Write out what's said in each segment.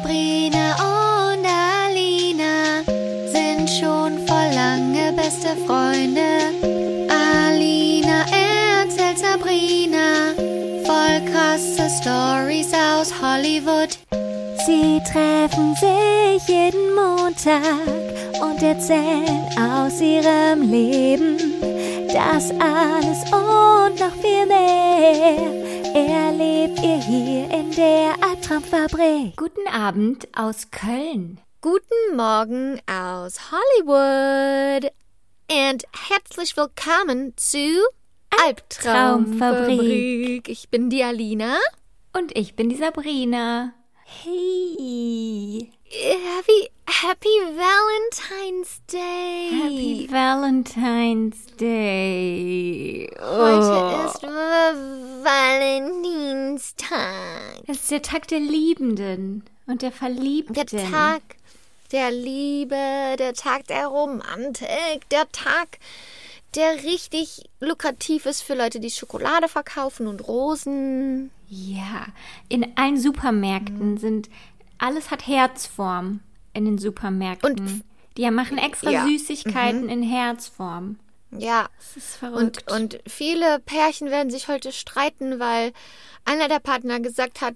Sabrina und Alina sind schon vor lange beste Freunde. Alina erzählt Sabrina voll krasse Stories aus Hollywood. Sie treffen sich jeden Montag und erzählen aus ihrem Leben. Das alles und noch viel mehr erlebt ihr hier in der Albtraumfabrik. Guten Abend aus Köln. Guten Morgen aus Hollywood. Und herzlich willkommen zu Albtraumfabrik. Ich bin die Alina. Und ich bin die Sabrina. Hey. Happy, happy Valentine's Day. Happy Valentine's Day. Heute Oh. ist V- Valentinstag. Es ist der Tag der Liebenden und der Verliebten. Der Tag der Liebe, der Tag der Romantik, der Tag, der richtig lukrativ ist für Leute, die Schokolade verkaufen und Rosen. Ja, in allen Supermärkten Mhm. sind alles hat Herzform in den Supermärkten. Und- die machen extra Ja. Mhm. Süßigkeiten in Herzform. Ja, Das ist verrückt. und, und viele Pärchen werden sich heute streiten, weil einer der Partner gesagt hat,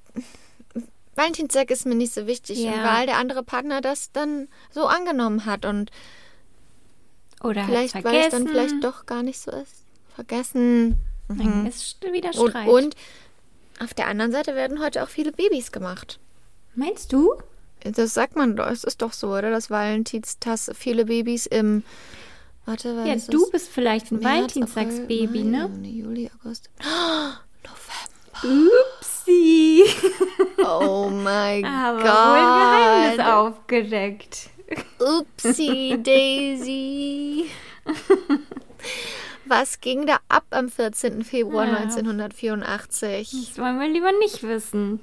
Valentinstag ist mir nicht so wichtig, Ja. und weil der andere Partner das dann so angenommen hat und Oder vielleicht, hat's weil es vergessen. dann vielleicht doch gar nicht so ist. Vergessen. Dann ist wieder Und, Streit. und auf der anderen Seite werden heute auch viele Babys gemacht. Meinst du? Das sagt man doch, es ist doch so, oder? Dass Valentinstags viele Babys im. Warte, wann Ja, ist du bist vielleicht ein März, Valentinstagsbaby, April, ne? Juni, Juli, August. November. Upsi. Oh mein Aber wohl ein Geheimnis Gott. aufgedeckt. Upsi Daisy. Was ging da ab am 14. Februar Ja. 1984? Das wollen wir lieber nicht wissen.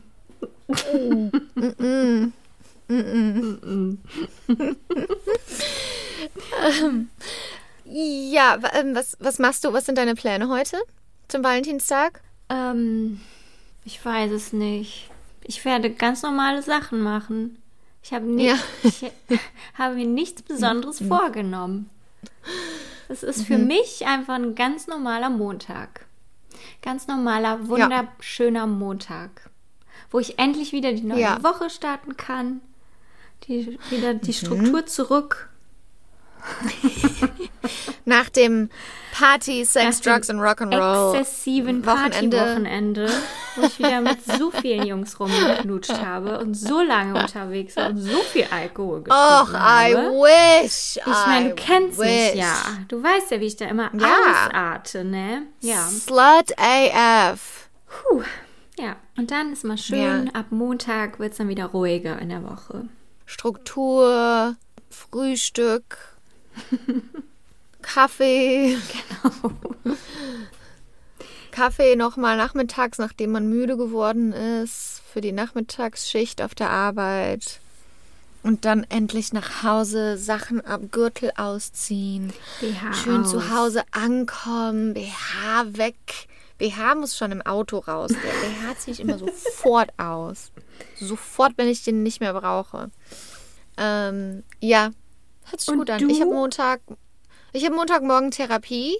Ja, ähm, was, was machst du? Was sind deine Pläne heute zum Valentinstag? Ähm, ich weiß es nicht. Ich werde ganz normale Sachen machen. Ich habe, nicht, Ja. ich habe mir nichts Besonderes vorgenommen. Es ist Mhm. für mich einfach ein ganz normaler Montag. Ganz normaler, wunderschöner Montag. Wo ich endlich wieder die neue Ja. Woche starten kann. Die, wieder Mhm. die Struktur zurück. Nach dem Party, Sex, Nach Drugs und Rock'n'Roll. exzessiven Wochenende. Partywochenende, wo ich wieder mit so vielen Jungs rumgeknutscht habe und so lange unterwegs war und so viel Alkohol getrunken Och, I habe. wish. Ich meine, du kennst wish. mich ja. Du weißt ja, wie ich da immer Ja. ausarte, ne? Ja. Slut AF. Puh. Ja. Und dann ist mal schön, Ja. ab Montag wird es dann wieder ruhiger in der Woche. Struktur, Frühstück, Kaffee. Genau. Kaffee nochmal nachmittags, nachdem man müde geworden ist, für die Nachmittagsschicht auf der Arbeit. Und dann endlich nach Hause, Sachen ab, Gürtel ausziehen. BH Schön aus. zu Hause ankommen, BH weg. BH muss schon im Auto raus. Der BH ziehe ich immer sofort aus. Sofort, wenn ich den nicht mehr brauche. Ähm, ja, hört sich Und gut an. du? Ich habe Montag, ich habe Montagmorgen Therapie.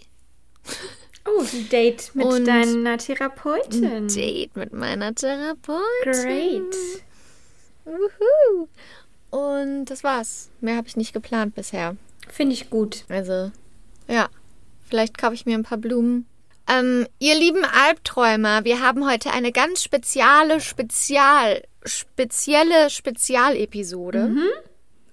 Oh, ein Date mit Und deiner Therapeutin. Ein Date mit meiner Therapeutin. Great. Wuhu. Und das war's. Mehr habe ich nicht geplant bisher. Finde ich gut. Also, ja. Vielleicht kaufe ich mir ein paar Blumen. Ähm, ihr lieben Albträumer, wir haben heute eine ganz spezielle, spezial, spezielle Spezialepisode.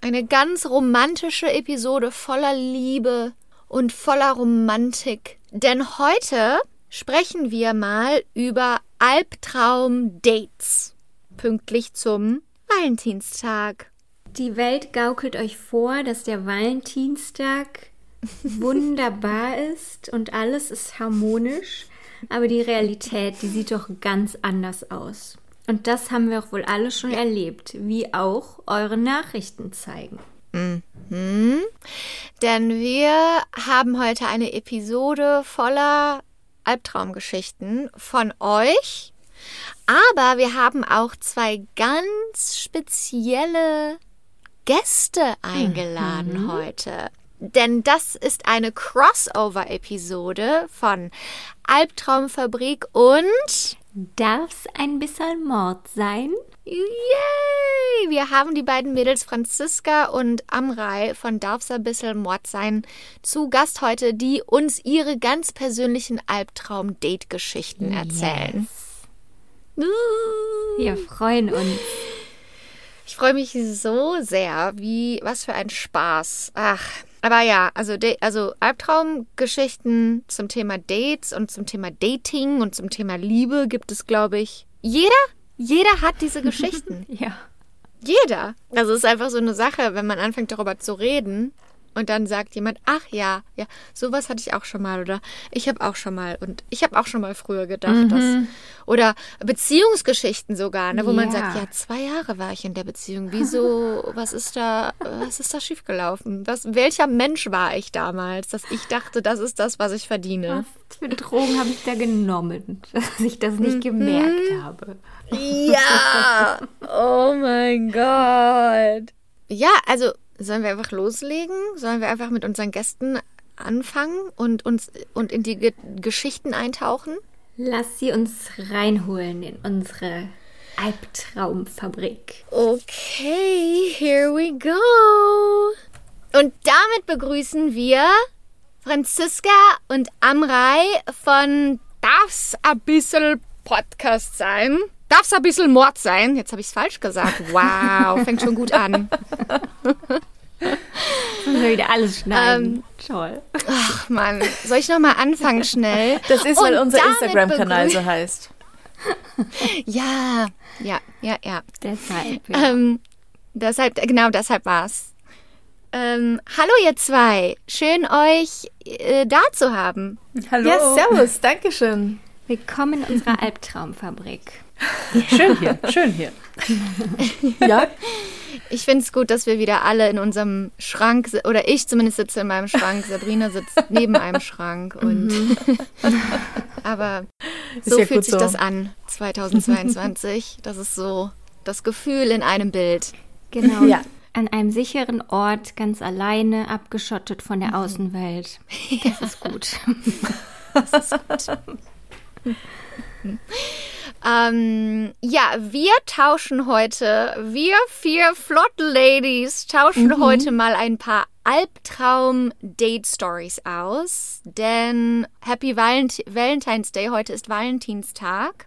Eine ganz romantische Episode voller Liebe und voller Romantik. Denn heute sprechen wir mal über Albtraum-Dates. Pünktlich zum Valentinstag. Die Welt gaukelt euch vor, dass der Valentinstag wunderbar ist und alles ist harmonisch, aber die Realität, die sieht doch ganz anders aus. Und das haben wir auch wohl alle schon erlebt, wie auch eure Nachrichten zeigen. Denn wir haben heute eine Episode voller Albtraumgeschichten von euch. Aber wir haben auch zwei ganz spezielle Gäste eingeladen heute. Denn das ist eine Crossover-Episode von Albtraumfabrik und Darf's ein bisschen Mord sein? Yay! Wir haben die beiden Mädels Franziska und Amrei von Darf's ein bisschen Mord sein zu Gast heute, die uns ihre ganz persönlichen Albtraum-Date-Geschichten erzählen. Uh. Wir freuen uns. Ich freue mich so sehr. Wie, was für ein Spaß. Ach, aber ja, also, also Albtraumgeschichten zum Thema Dates und zum Thema Dating und zum Thema Liebe gibt es, glaube ich, jeder, jeder hat diese Geschichten. Ja. Jeder. Also es ist einfach so eine Sache, wenn man anfängt darüber zu reden und dann sagt jemand, ach ja, ja, sowas hatte ich auch schon mal oder ich habe auch schon mal und ich habe auch schon mal früher gedacht, dass oder Beziehungsgeschichten sogar, ne, wo man Ja. sagt, ja, zwei Jahre war ich in der Beziehung. Wieso, was ist da, was ist da schiefgelaufen? Was, welcher Mensch war ich damals, dass ich dachte, das ist das, was ich verdiene? Was für Drogen habe ich da genommen, dass ich das nicht gemerkt habe? Ja! Oh mein Gott. Ja, also sollen wir einfach loslegen? Sollen wir einfach mit unseren Gästen anfangen und uns und in die Ge Geschichten eintauchen? Lass sie uns reinholen in unsere Albtraumfabrik. Okay, here we go. Und damit begrüßen wir Franziska und Amrei von Darf's a bisschen Podcast sein? Darf's a bisschen Mord sein? Jetzt habe ich es falsch gesagt. Wow, fängt schon gut an. Müssen wir wieder alles schneiden. Toll. Ach Mann, soll ich noch mal anfangen schnell? Das ist, weil Und unser Instagram-Kanal so heißt. Ja, ja, ja, ja. Deshalb. Ja. Ähm, deshalb, genau deshalb war's. Ähm, hallo ihr zwei, schön euch äh, da zu haben. Hallo. Ja, servus, Dankeschön. Willkommen in unserer Albtraumfabrik. Schön hier, schön hier. Ja, Ich finde es gut, dass wir wieder alle in unserem Schrank, oder ich zumindest sitze in meinem Schrank, Sabrina sitzt neben einem Schrank und aber Ist so ja fühlt gut sich so. das an, 2022. Das ist so das Gefühl in einem Bild. Genau. Ja. An einem sicheren Ort, ganz alleine, abgeschottet von der Außenwelt. Das ist gut. Ähm, ja, wir tauschen heute, wir vier Flott Ladies tauschen heute mal ein paar Albtraum-Date-Stories aus. Denn Happy Valent Valentine's Day, heute ist Valentinstag.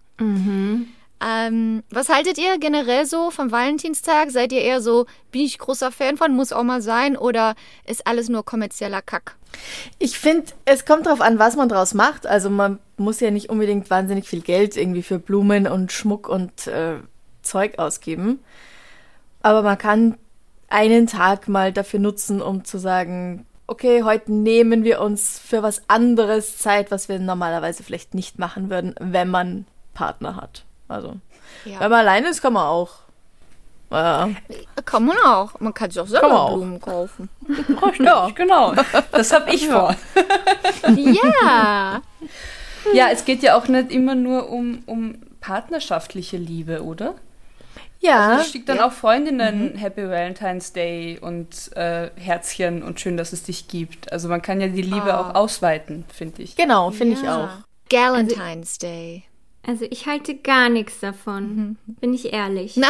Ähm, was haltet ihr generell so vom Valentinstag? Seid ihr eher so, bin ich großer Fan von, muss auch mal sein? Oder ist alles nur kommerzieller Kack? ich finde, es kommt darauf an, was man draus macht. Also man muss ja nicht unbedingt wahnsinnig viel Geld irgendwie für Blumen und Schmuck und äh, Zeug ausgeben. Aber man kann einen Tag mal dafür nutzen, um zu sagen, okay, heute nehmen wir uns für was anderes Zeit, was wir normalerweise vielleicht nicht machen würden, wenn man Partner hat. Also, Ja. wenn man alleine ist, kann man auch. Ja. Kann man auch. Man kann sich auch selber Kann man auch. Blumen kaufen. Richtig, genau. Das habe ich vor. Ja. Ja, es geht ja auch nicht immer nur um, um partnerschaftliche Liebe, oder? Ja, Da steht dann auch Freundinnen Happy Valentine's Day und äh, Herzchen und schön, dass es dich gibt. Also man kann ja die Liebe Ah. auch ausweiten, finde ich. genau, finde ich auch. Galentine's Day. Also ich halte gar nichts davon, bin ich ehrlich. Na.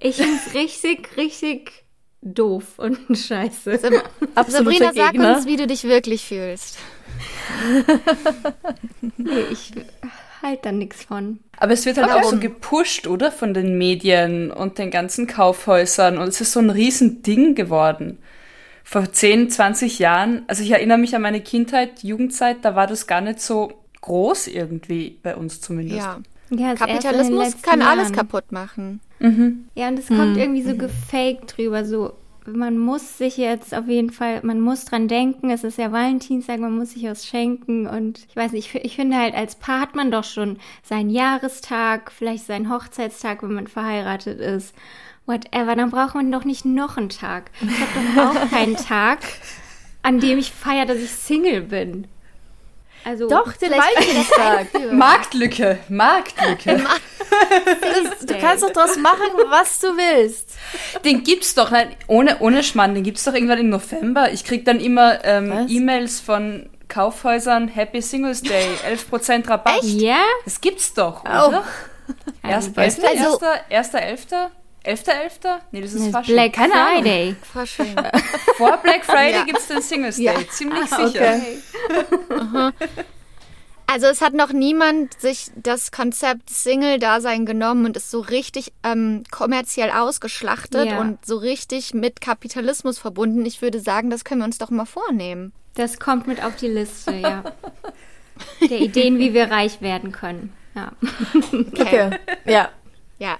Ich finde es richtig, richtig doof und scheiße. Sab Absoluter Sabrina, sag Gegner. uns, wie du dich wirklich fühlst. Nee, ich halte da nichts von. Aber es wird halt auch so gepusht, oder? Von den Medien und den ganzen Kaufhäusern. Und es ist so ein Riesending geworden. Vor 10, 20 Jahren, also ich erinnere mich an meine Kindheit, Jugendzeit, da war das gar nicht so groß irgendwie, bei uns zumindest. Ja. Ja, den Kapitalismus kann alles Jahren. kaputt machen. Ja, und es kommt irgendwie so gefaked drüber, so man muss sich jetzt auf jeden Fall, man muss dran denken, es ist ja Valentinstag, man muss sich was schenken und ich weiß nicht, ich, ich finde halt, als Paar hat man doch schon seinen Jahrestag, vielleicht seinen Hochzeitstag, wenn man verheiratet ist, whatever, dann braucht man doch nicht noch einen Tag. Ich habe doch auch keinen Tag, an dem ich feiere, dass ich Single bin. Also Doch, den Vielleicht Valentinstag. Marktlücke, Marktlücke. du kannst doch draus machen, was du willst. Den gibt's doch, nein, ohne, ohne Schmarrn, den gibt's doch irgendwann im November. Ich krieg dann immer ähm? E-Mails von Kaufhäusern, Happy Singles Day, 11% Rabatt. Ja? Das gibt's doch, Oh. oder? Erst, weiß erster. Also- erster, erster, elfter? Elfter, elfter? Nee, das ist Das fast Black Keine Ahnung. Friday. Fasching. Vor Black Friday Ja. gibt's den Singles Day, Ja. ziemlich Ah, sicher. okay. Also es hat noch niemand sich das Konzept Single-Dasein genommen und ist so richtig ähm, kommerziell ausgeschlachtet Ja. und so richtig mit Kapitalismus verbunden. Ich würde sagen, das können wir uns doch mal vornehmen. Das kommt mit auf die Liste, ja. Der Ideen, wie wir reich werden können. Ja, Okay. Ja. Ja,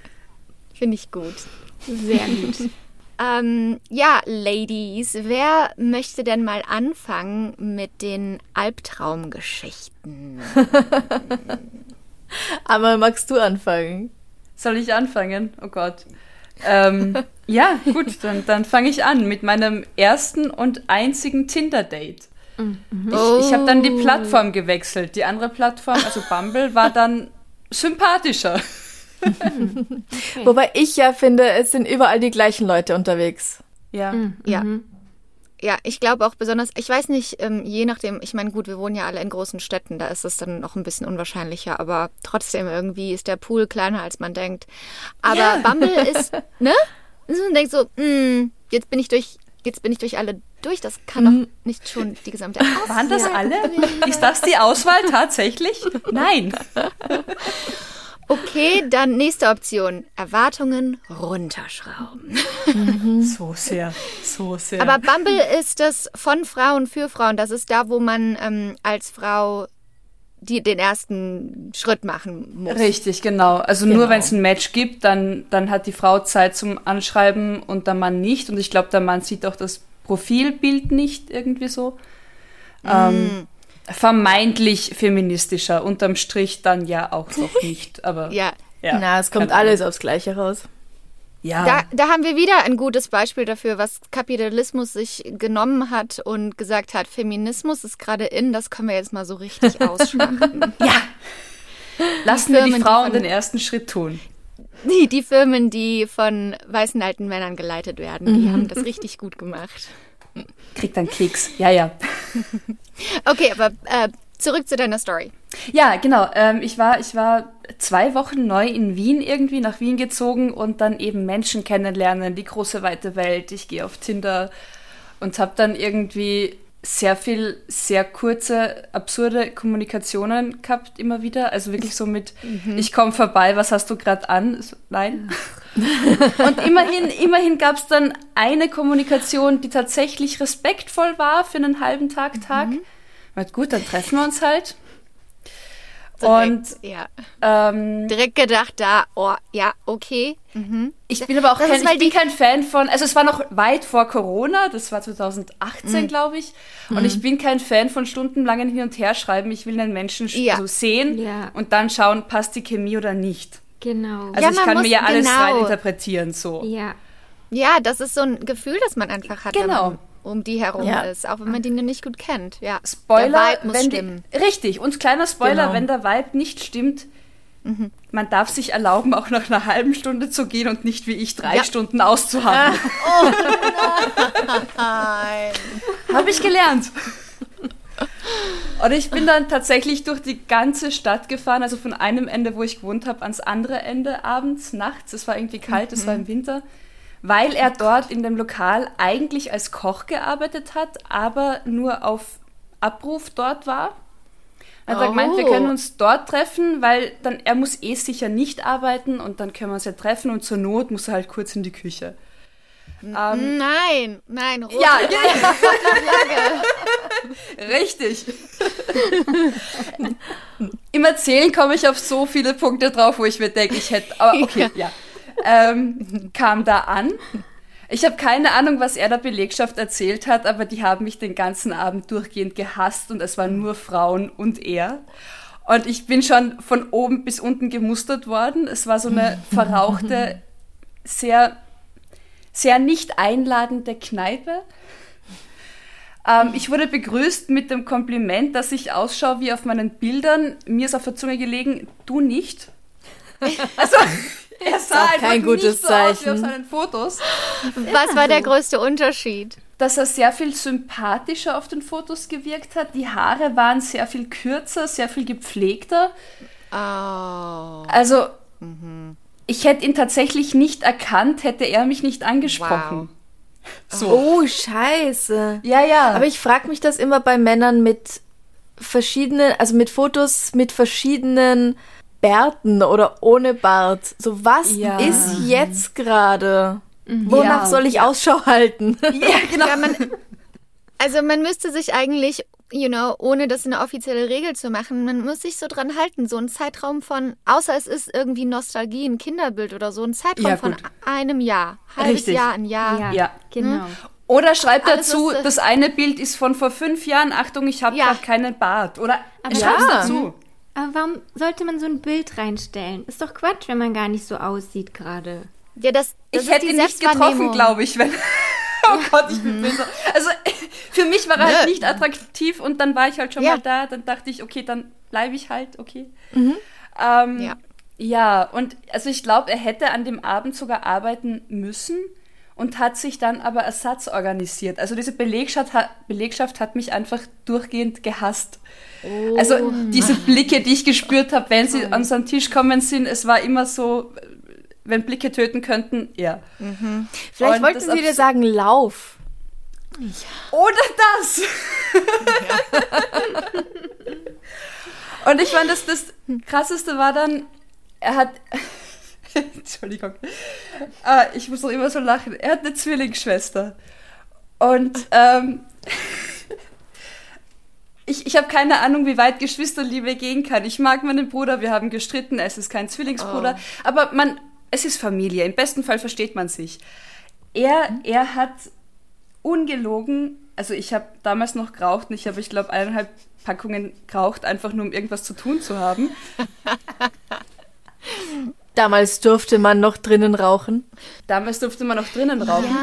finde ich gut. sehr gut. Ähm, ja, Ladies, wer möchte denn mal anfangen mit den Albtraumgeschichten? Aber magst du anfangen? Soll ich anfangen? Oh Gott. Ähm, ja, gut, dann, dann fange ich an mit meinem ersten und einzigen Tinder-Date. Ich, ich habe dann die Plattform gewechselt. Die andere Plattform, also Bumble, war dann sympathischer. Wobei ich ja finde, es sind überall die gleichen Leute unterwegs. Ja. Ja. Ja, ich glaube auch besonders, ich weiß nicht, ähm, je nachdem, ich meine, gut, wir wohnen ja alle in großen Städten, da ist es dann noch ein bisschen unwahrscheinlicher, aber trotzdem irgendwie ist der Pool kleiner, als man denkt. Aber Ja. Bumble ist, ne? Und man denkt so, hm, jetzt bin ich durch, jetzt bin ich durch alle durch, das kann doch nicht schon die gesamte Auswahl Waren das alle? Ist das die Auswahl tatsächlich? Nein. Okay, dann nächste Option, Erwartungen runterschrauben. So sehr, so sehr. Aber Bumble ist das von Frauen für Frauen. Das ist da, wo man ähm, als Frau die, den ersten Schritt machen muss. Richtig, genau. Also nur wenn es ein Match gibt, dann, dann hat die Frau Zeit zum Anschreiben und der Mann nicht. Und ich glaube, der Mann sieht auch das Profilbild nicht irgendwie so. Ähm, vermeintlich feministischer, unterm Strich dann ja auch noch nicht. Aber Ja, ja, Na, es kommt keine Ahnung. alles aufs Gleiche raus. Ja, da, da haben wir wieder ein gutes Beispiel dafür, was Kapitalismus sich genommen hat und gesagt hat, Feminismus ist gerade in, das können wir jetzt mal so richtig ausschlachten. lassen wir die Firmen, die Frauen von- den ersten Schritt tun. die, die Firmen, die von weißen alten Männern geleitet werden, die haben das richtig gut gemacht. Kriegt dann Keks. Ja, ja. Okay, aber äh, zurück zu deiner Story. Ja, genau. Ähm, ich, war, ich war zwei Wochen neu in Wien irgendwie, nach Wien gezogen und dann eben Menschen kennenlernen, die große weite Welt. Ich gehe auf Tinder und habe dann irgendwie sehr viel, sehr kurze, absurde Kommunikationen gehabt immer wieder. Also wirklich so mit, ich komme vorbei, was hast du gerade an? So, Nein. und immerhin, immerhin gab es dann eine Kommunikation, die tatsächlich respektvoll war für einen halben Tag, Tag. Na gut, dann treffen wir uns halt. Und Direkt, ja. ähm, direkt gedacht, da, oh, ja, okay. Mhm. ich bin aber auch Das kein, ich bin kein Fan von, also es war noch weit vor Corona, das war 2018, Mhm. glaube ich. Und ich bin kein Fan von stundenlangen Hin- und Herschreiben. Ich will einen Menschen sch- Ja. also sehen Ja. und dann schauen, passt die Chemie oder nicht. Genau. Also Ja, ich kann mir ja alles genau. rein interpretieren, so. ja. Ja, das ist so ein Gefühl, das man einfach hat, wenn Genau. man um die herum Ja. ist, auch wenn man die nicht gut kennt. Ja. Spoiler, muss wenn stimmen. Die, richtig, und kleiner Spoiler, Genau. wenn der Vibe nicht stimmt, Mhm. man darf sich erlauben, auch nach einer halben Stunde zu gehen und nicht wie ich drei Ja. Stunden auszuhaben. Habe ich gelernt. Und ich bin dann tatsächlich durch die ganze Stadt gefahren, also von einem Ende, wo ich gewohnt habe, ans andere Ende abends, nachts. Es war irgendwie kalt, es war im Winter, weil er dort in dem Lokal eigentlich als Koch gearbeitet hat, aber nur auf Abruf dort war. Er hat Oh. gemeint, wir können uns dort treffen, weil dann er muss eh sicher nicht arbeiten und dann können wir uns ja treffen und zur Not muss er halt kurz in die Küche. Ähm, Nein, nein, rote ja, Flagge. Richtig. Im Erzählen komme ich auf so viele Punkte drauf, wo ich mir denke, ich hätte. Aber okay, ja. Ähm, kam da an. Ich habe keine Ahnung, was er der Belegschaft erzählt hat, aber die haben mich den ganzen Abend durchgehend gehasst und es waren nur Frauen und er. Und ich bin schon von oben bis unten gemustert worden. Es war so eine verrauchte, sehr, sehr nicht einladende Kneipe. Ähm, ich wurde begrüßt mit dem Kompliment, dass ich ausschaue wie auf meinen Bildern. Mir ist auf der Zunge gelegen, du nicht. Also, er sah einfach kein gutes nicht so aus wie auf Zeichen. seinen Fotos. Was war der größte Unterschied? Dass er sehr viel sympathischer auf den Fotos gewirkt hat. Die Haare waren sehr viel kürzer, sehr viel gepflegter. Oh. Also, ich hätte ihn tatsächlich nicht erkannt, hätte er mich nicht angesprochen. So. Oh, scheiße. Ja, ja. Aber ich frage mich das immer bei Männern mit verschiedenen, also mit Fotos mit verschiedenen Bärten oder ohne Bart. So, was Ja. ist jetzt gerade? Wonach Ja. soll ich Ausschau halten? ja, genau. Ja, man, also man müsste sich eigentlich, you know, ohne das eine offizielle Regel zu machen, man muss sich so dran halten. So ein Zeitraum von, außer es ist irgendwie Nostalgie, ein Kinderbild oder so, ein Zeitraum Ja, von einem Jahr. Halbes Richtig. Jahr, ein Jahr. Ja, Ja. genau. Oder schreibt Alles, dazu, das eine Bild ist von vor fünf Jahren. Achtung, ich habe Ja. gerade keinen Bart. Oder Aber schreib's ja. dazu. Aber warum sollte man so ein Bild reinstellen? Ist doch Quatsch, wenn man gar nicht so aussieht gerade. Ja, das, das Ich ist hätte ihn nicht getroffen, glaube ich, wenn. Oh Gott, ich bin böse. Also für mich war er halt nicht attraktiv und dann war ich halt schon Ja. mal da. Dann dachte ich, okay, dann bleibe ich halt, okay. Ähm, Ja. ja, und also ich glaube, er hätte an dem Abend sogar arbeiten müssen und hat sich dann aber Ersatz organisiert. Also diese Belegschaft Belegschaft hat mich einfach durchgehend gehasst. Also diese Blicke, die ich gespürt habe, wenn sie an unseren Tisch kommen sind, es war immer so, wenn Blicke töten könnten, ja. Vielleicht Und wollten das sie dir sagen, lauf. Oder das! Und ich fand, dass das Krasseste war dann, er hat. Entschuldigung. Ah, ich muss doch immer so lachen. Er hat eine Zwillingsschwester. Und ähm, ich, ich habe keine Ahnung, wie weit Geschwisterliebe gehen kann. Ich mag meinen Bruder, wir haben gestritten, es ist kein Zwillingsbruder. Aber man, es ist Familie. Im besten Fall versteht man sich. Er, er hat ungelogen, also ich habe damals noch geraucht und ich habe, ich glaube, eineinhalb Packungen geraucht, einfach nur um irgendwas zu tun zu haben. Damals durfte man noch drinnen rauchen. Damals durfte man noch drinnen rauchen.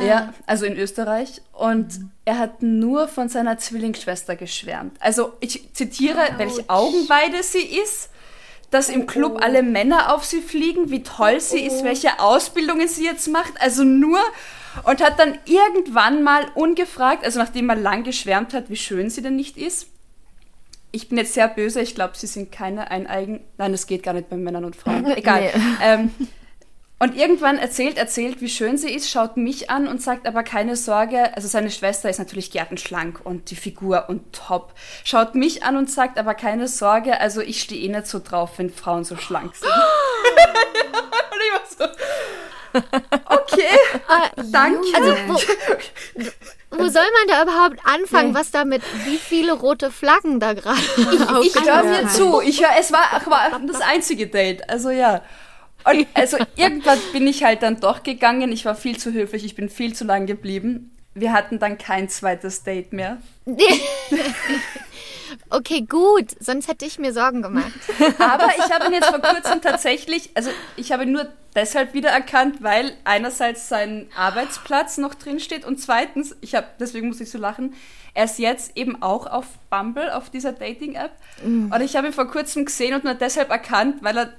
Ah. Ja, also in Österreich. Und er hat nur von seiner Zwillingsschwester geschwärmt. Also ich zitiere, welche Augenweide sie ist, dass im Club alle Männer auf sie fliegen, wie toll sie ist, welche Ausbildungen sie jetzt macht. Also nur und hat dann irgendwann mal ungefragt, also nachdem er lang geschwärmt hat, wie schön sie denn nicht ist. Ich bin jetzt sehr böse, ich glaube, sie sind keine eineigen. Nein, das geht gar nicht bei Männern und Frauen. Egal. Nee. Ähm, und irgendwann erzählt, erzählt, wie schön sie ist, schaut mich an und sagt aber keine Sorge. Also seine Schwester ist natürlich gärtenschlank und die Figur und top. Schaut mich an und sagt aber keine Sorge. Also ich stehe eh nicht so drauf, wenn Frauen so schlank sind. und ich war so, okay, Ah, danke. Also, wo, wo soll man da überhaupt anfangen, was damit, wie viele rote Flaggen da gerade ich höre Ja. mir zu. Ich höre, es war, war das einzige Date. Also ja. Und also irgendwann bin ich halt dann doch gegangen. Ich war viel zu höflich. Ich bin viel zu lang geblieben. Wir hatten dann kein zweites Date mehr. Okay, gut, sonst hätte ich mir Sorgen gemacht. Aber ich habe ihn jetzt vor kurzem tatsächlich, also ich habe ihn nur deshalb wiedererkannt, weil einerseits sein Arbeitsplatz noch drin steht und zweitens, ich habe, deswegen muss ich so lachen, er ist jetzt eben auch auf Bumble, auf dieser Dating-App. Und ich habe ihn vor kurzem gesehen und nur deshalb erkannt, weil er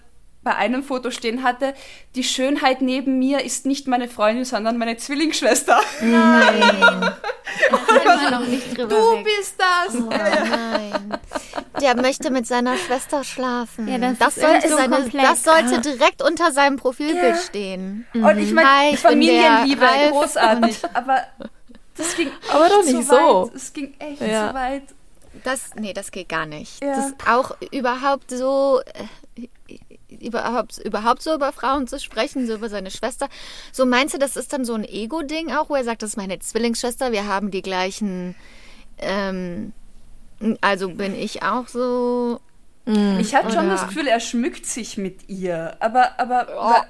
bei einem Foto stehen hatte, die Schönheit neben mir ist nicht meine Freundin, sondern meine Zwillingsschwester. Da kann man noch nicht drüber Du weg. bist das! Nein. Der möchte mit seiner Schwester schlafen. Ja, das das, ist sollte, so seine, das sollte direkt unter seinem Profilbild Ja. stehen. Und ich Hi, meine, Familienliebe, großartig. Aber das ging Aber doch echt nicht zu so. Weit. Es ging echt Ja. zu weit. Das, nee, das geht gar nicht. Ja. Das auch überhaupt so, äh, überhaupt, überhaupt so über Frauen zu sprechen, so über seine Schwester. So meinst du, das ist dann so ein Ego-Ding auch, wo er sagt, das ist meine Zwillingsschwester, wir haben die gleichen, ähm, also bin ich auch so. Ich hatte schon das Gefühl, er schmückt sich mit ihr. Aber, aber aber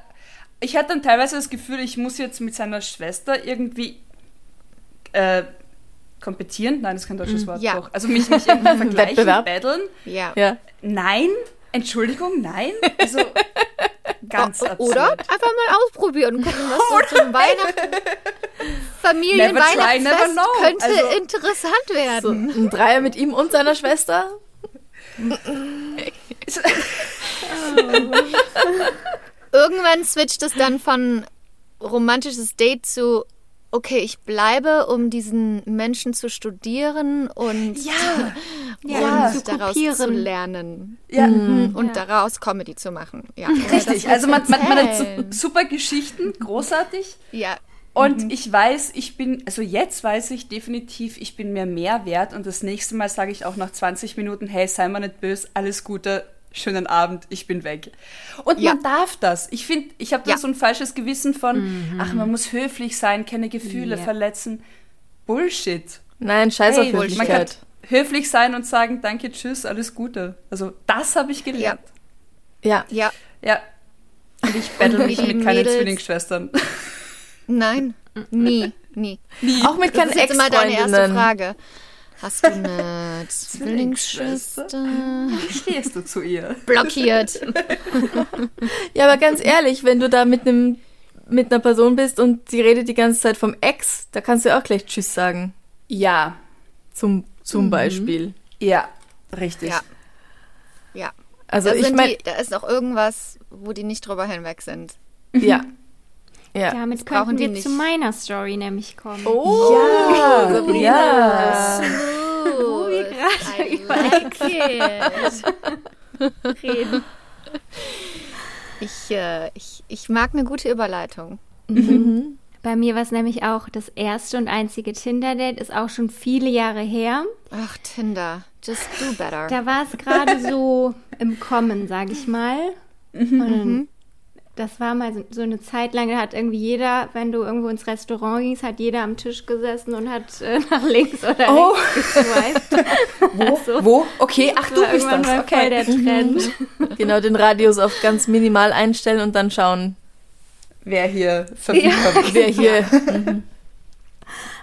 ich hatte dann teilweise das Gefühl, ich muss jetzt mit seiner Schwester irgendwie äh, kompetieren. Nein, das ist kein deutsches Wort. Ja. Doch. Also mich, mich irgendwie vergleichen, Wettbewerb. battlen. Ja. Ja. Nein, Entschuldigung, nein. Also ganz absurd. Oder einfach mal ausprobieren gucken, was so zum Weihnachten. Familienweihnachtsfest könnte Also- interessant So, werden. ein Dreier mit ihm und seiner Schwester? Irgendwann switcht es dann von romantisches Date zu okay, ich bleibe, um diesen Menschen zu studieren und, Ja, und Ja. zu daraus kopieren. zu lernen. ja. Mhm. Und Ja. daraus Comedy zu machen. Ja. Richtig, also man, man, man hat super Geschichten, großartig. Ja. Und ich weiß, ich bin, also jetzt weiß ich definitiv, ich bin mir mehr wert. Und das nächste Mal sage ich auch nach 20 Minuten, hey, sei mal nicht böse, alles Gute, schönen Abend, ich bin weg. Und Ja. man darf das. Ich finde, ich habe da Ja. so ein falsches Gewissen von, ach, man muss höflich sein, keine Gefühle Ja. verletzen. Bullshit. Nein, scheiß auf Hey, man kann Höflichkeit. höflich sein und sagen, danke, tschüss, alles Gute. Also das habe ich gelernt. Ja. Ja. Ja. Und ich battle mich mit keinen Mädels- Zwillingsschwestern. Nein. Nie. Nie. Auch mit Das keinen ist jetzt immer deine erste Ex-Freundinnen. Frage. Hast du eine Zwillingsschwester? Wie stehst du zu ihr? Blockiert. Ja, aber ganz ehrlich, wenn du da mit einem mit einer Person bist und sie redet die ganze Zeit vom Ex, da kannst du auch gleich Tschüss sagen. Ja, Zum, zum Beispiel. ja, richtig. Ja. Ja. Also da, ich meine, da ist noch irgendwas, wo die nicht drüber hinweg sind. ja. Ja. Damit könnten wir nicht. zu meiner Story nämlich kommen. Oh, Ja, Sabrina. ja. Wo wir gerade über reden. Ich, äh, ich, ich mag eine gute Überleitung. Bei mir war es nämlich auch das erste und einzige Tinder-Date, ist auch schon viele Jahre her. Ach, Tinder. Just do better. Da war es gerade so im Kommen, sag ich mal. Und dann, das war mal so, eine Zeit lang, da hat irgendwie jeder, wenn du irgendwo ins Restaurant gingst, hat jeder am Tisch gesessen und hat äh, nach links oder Oh. rechts geswiped. Wo? Wo? Okay, ach, du bist das. mal voll der Okay. Trend. Genau, den Radius auf ganz minimal einstellen und dann schauen, Wer hier verfügbar ist. wer hier.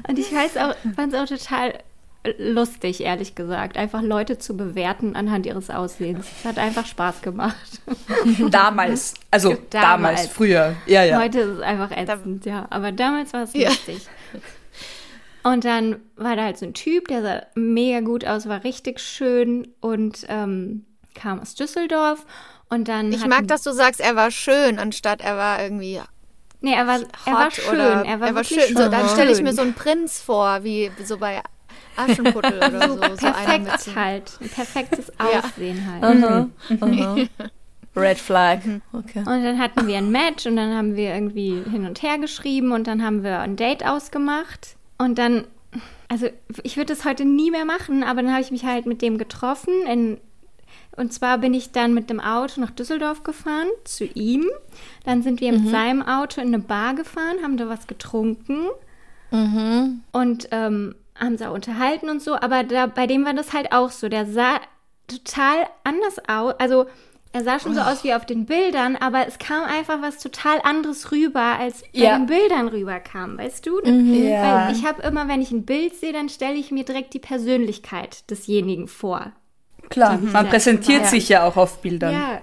Und ich weiß auch, fand es auch total lustig, ehrlich gesagt, einfach Leute zu bewerten anhand ihres Aussehens. Es hat einfach Spaß gemacht. Damals. Also damals, Damals. früher. Ja, ja. Heute ist es einfach ätzend, ja. Aber damals war es Ja. lustig. Und dann war da halt so ein Typ, der sah mega gut aus, war richtig schön und ähm, kam aus Düsseldorf. Und dann Ich mag, dass du sagst, er war schön, anstatt er war irgendwie Nee, er war, er war schön. er war, er war wirklich schön. So, dann stelle ich mir schön. so einen Prinz vor, wie so bei Aschenputtel oder so. so einer perfekt mit so, halt. Ein perfektes Ja. Aussehen halt. Aha, aha. Red Flag. Okay. Und dann hatten wir ein Match und dann haben wir irgendwie hin und her geschrieben und dann haben wir ein Date ausgemacht. Und dann, also ich würde das heute nie mehr machen, aber dann habe ich mich halt mit dem getroffen. In, und zwar bin ich dann mit dem Auto nach Düsseldorf gefahren, zu ihm. Dann sind wir mit seinem Auto in eine Bar gefahren, haben da was getrunken und ähm, haben sie auch unterhalten und so. Aber da, bei dem war das halt auch so. Der sah total anders aus. Also er sah schon so aus wie auf den Bildern, aber es kam einfach was total anderes rüber, als bei Ja. den Bildern rüberkam, weißt du? Ja. Weil ich habe immer, wenn ich ein Bild sehe, dann stelle ich mir direkt die Persönlichkeit desjenigen vor. Klar, man präsentiert sich ja auch auf Bildern. Ja,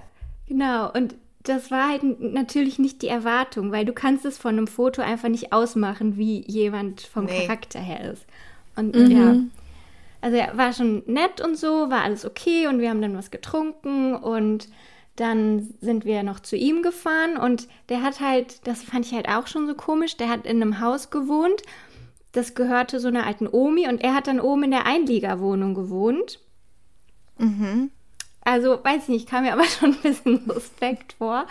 genau. Und das war halt natürlich nicht die Erwartung, weil du kannst es von einem Foto einfach nicht ausmachen, wie jemand vom Nee. Charakter her ist. Und ja, also er war schon nett und so, war alles okay und wir haben dann was getrunken und dann sind wir noch zu ihm gefahren und der hat halt, das fand ich halt auch schon so komisch, der hat in einem Haus gewohnt, das gehörte so einer alten Omi und er hat dann oben in der Einliegerwohnung gewohnt. Also, weiß ich nicht, kam mir aber schon ein bisschen suspekt vor.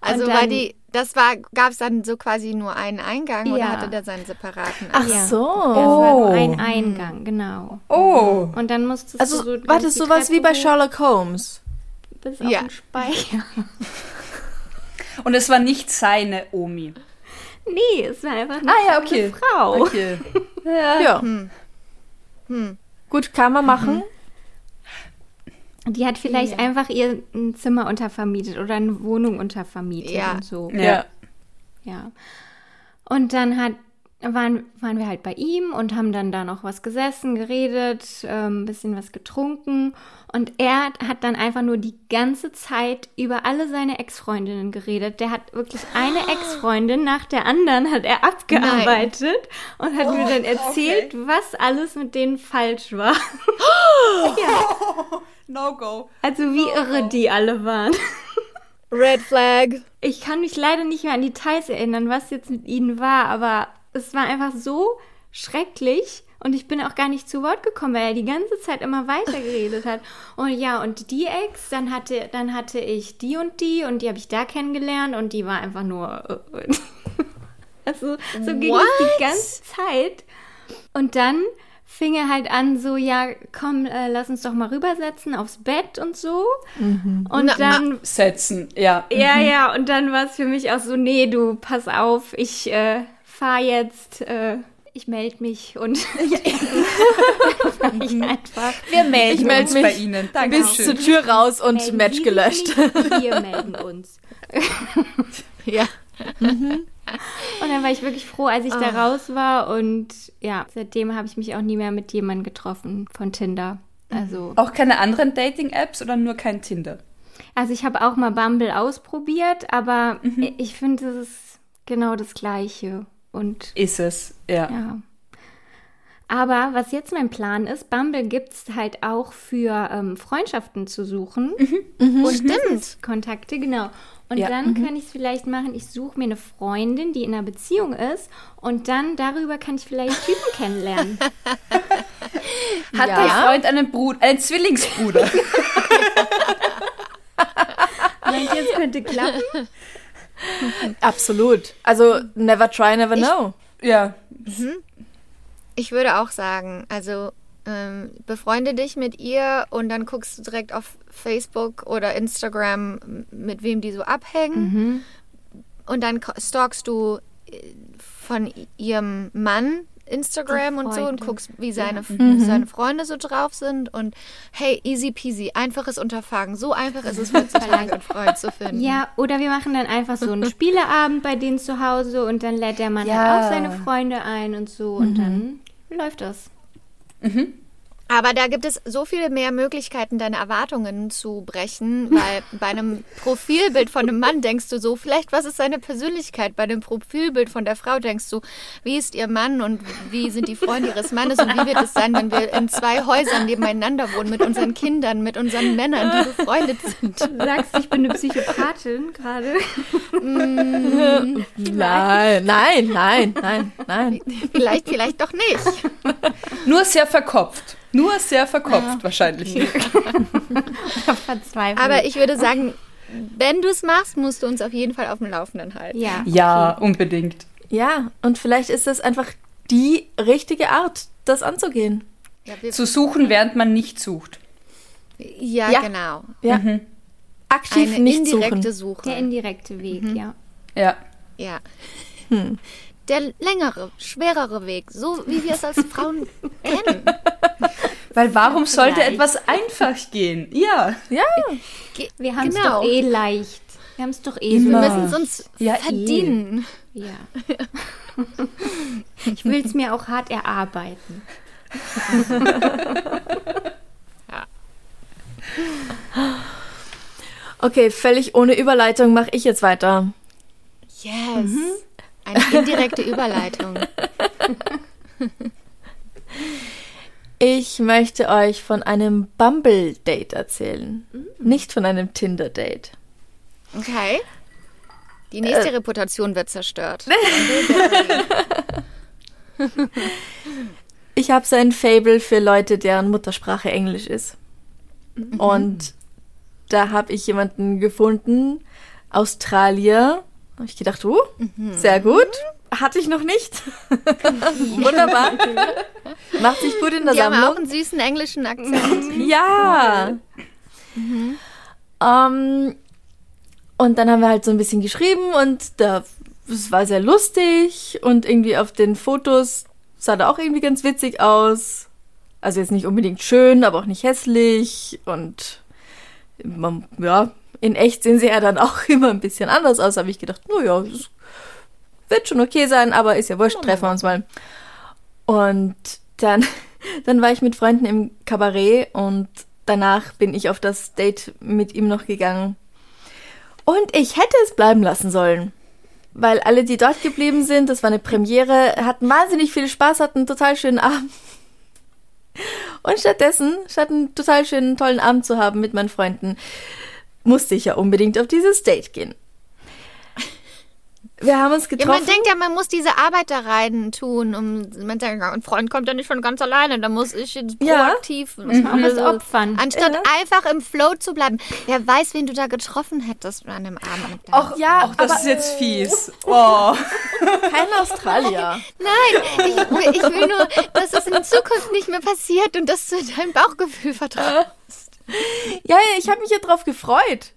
Also Und war dann- die, das war, gab es dann so quasi nur einen Eingang oder Ja. hatte der seinen separaten Ach Ja. so. Das war nur Oh. ein Eingang, genau. Oh, Und dann musstest Also, du so war das sowas wie bei Sherlock Holmes? Bis auf Ja. den Speicher. und es war nicht seine Omi. Nee, es war einfach eine Ah ja, okay. Frau. Okay. Ja. Ja. Gut, kann man machen. Die hat vielleicht einfach ihr ein Zimmer untervermietet oder eine Wohnung untervermietet Ja. und so. Ja. Ja. Ja. Und dann hat, waren, waren wir halt bei ihm und haben dann da noch was gesessen, geredet, ein ähm, bisschen was getrunken. Und er hat dann einfach nur die ganze Zeit über alle seine Ex-Freundinnen geredet. Der hat wirklich eine Ex-Freundin nach der anderen hat er abgearbeitet Nein. und hat oh, mir dann erzählt, okay. was alles mit denen falsch war. ja. No go. Also wie no irre go. die alle waren. Red Flag. Ich kann mich leider nicht mehr an Details erinnern, was jetzt mit ihnen war, aber es war einfach so schrecklich. Und ich bin auch gar nicht zu Wort gekommen, weil er die ganze Zeit immer weiter geredet hat. Und ja, und die Ex, dann hatte, dann hatte ich die und die und die habe ich da kennengelernt und die war einfach nur. also, so ging What? es die ganze Zeit. Und dann fing er halt an, so, ja, komm, äh, lass uns doch mal rübersetzen aufs Bett und so. Mhm. Und na, dann. Na, setzen, ja. Ja, mhm. ja, und dann war es für mich auch so, nee, du, pass auf, ich äh, fahr jetzt. Äh, ich melde mich und ich einfach. Wir melden ich melde mich bei Ihnen. Danke. Bis zur Tür raus und melden Match Sie gelöscht. Wir melden uns. ja. Mhm. Und dann war ich wirklich froh, als ich oh. da ah. raus war. Und ja, seitdem habe ich mich auch nie mehr mit jemandem getroffen von Tinder. Also auch keine anderen Dating-Apps oder nur kein Tinder? Also ich habe auch mal Bumble ausprobiert, aber mhm. ich finde, es ist genau das Gleiche. Und ist es, ja. ja. Aber was jetzt mein Plan ist, Bumble gibt es halt auch für ähm, Freundschaften zu suchen. Mhm. Mhm. Und Stimmt. Kontakte, genau. Und ja. dann mhm. kann ich es vielleicht machen, ich suche mir eine Freundin, die in einer Beziehung ist und dann darüber kann ich vielleicht Typen kennenlernen. Hat ja. dein Freund einen Bruder, einen Zwillingsbruder? Meint ihr, es könnte klappen? Absolut. Also never try, never know. Ich, ja. Mhm. Ich würde auch sagen, also ähm, befreunde dich mit ihr und dann guckst du direkt auf Facebook oder Instagram, mit wem die so abhängen. Mhm. Und dann stalkst du äh, von ihrem Mann Instagram und so und guckst, wie seine, ja. mhm. seine Freunde so drauf sind. Und hey, easy peasy, einfaches Unterfangen. So einfach ist es heutzutage, einen Freund zu finden. Ja, oder wir machen dann einfach so einen Spieleabend bei denen zu Hause und dann lädt der Mann ja. halt auch seine Freunde ein und so und mhm. dann läuft das. Mhm. Aber da gibt es so viele mehr Möglichkeiten, deine Erwartungen zu brechen, weil bei einem Profilbild von einem Mann denkst du so, vielleicht was ist seine Persönlichkeit? Bei dem Profilbild von der Frau denkst du, wie ist ihr Mann und wie sind die Freunde ihres Mannes und wie wird es sein, wenn wir in zwei Häusern nebeneinander wohnen mit unseren Kindern, mit unseren Männern, die befreundet sind? Du sagst, ich bin eine Psychopathin gerade. Mm, nein, nein, nein, nein, nein. Vielleicht, vielleicht doch nicht. Nur sehr verkopft. Nur sehr verkopft ja. wahrscheinlich. Verzweifelt. Aber ich würde sagen, wenn du es machst, musst du uns auf jeden Fall auf dem Laufenden halten. Ja, ja okay. unbedingt. Ja, und vielleicht ist das einfach die richtige Art, das anzugehen. Ja, Zu suchen, während man nicht sucht. Ja, ja. genau. Ja. Mhm. Aktiv Eine nicht indirekte suchen. Suche. Der indirekte Weg, mhm. ja. Ja. Ja. Hm. Der längere, schwerere Weg, so wie wir es als Frauen kennen. Weil warum sollte leicht. etwas einfach gehen? Ja. Ja. Wir haben es genau. doch eh leicht. Wir haben es doch eh Immer. Wir müssen es uns ja, verdienen. Eh. Ja. ich will es mir auch hart erarbeiten. ja. Okay, völlig ohne Überleitung mache ich jetzt weiter. Yes. Mhm. Eine indirekte Überleitung. Ich möchte euch von einem Bumble-Date erzählen, mhm. nicht von einem Tinder-Date. Okay. Die nächste äh. Reputation wird zerstört. ich habe so ein Fable für Leute, deren Muttersprache Englisch ist. Mhm. Und da habe ich jemanden gefunden, Australier. Habe ich gedacht, oh, mhm. sehr gut. Hatte ich noch nicht. Wunderbar. Macht sich gut in der Die Sammlung. haben auch einen süßen englischen Akzent. ja. Mhm. Um, ähm, und dann haben wir halt so ein bisschen geschrieben und da, es war sehr lustig und irgendwie auf den Fotos sah da auch irgendwie ganz witzig aus. Also jetzt nicht unbedingt schön, aber auch nicht hässlich und man, ja, in echt sehen sie ja dann auch immer ein bisschen anders aus, habe ich gedacht, naja, wird schon okay sein, aber ist ja wurscht, treffen wir uns mal. Und dann, dann war ich mit Freunden im Kabarett und danach bin ich auf das Date mit ihm noch gegangen. Und ich hätte es bleiben lassen sollen. Weil alle, die dort geblieben sind, das war eine Premiere, hatten wahnsinnig viel Spaß, hatten einen total schönen Abend. Und stattdessen, statt einen total schönen, tollen Abend zu haben mit meinen Freunden, musste ich ja unbedingt auf dieses Date gehen. Wir haben uns Ja, getroffen. man denkt ja, man muss diese Arbeit da rein tun. Um, man denkt, ja, ein Freund kommt ja nicht von ganz alleine, da muss ich jetzt Ja. proaktiv. Man muss opfern. Anstatt Ja. einfach im Flow zu bleiben. Wer weiß, wen du da getroffen hättest an dem Abend. Ach ja, Ach, das aber ist jetzt fies. Oh. kein Australier. Nein, ich, ich will nur, dass es in Zukunft nicht mehr passiert und dass du dein Bauchgefühl vertraust. Ja, ich habe mich ja drauf gefreut.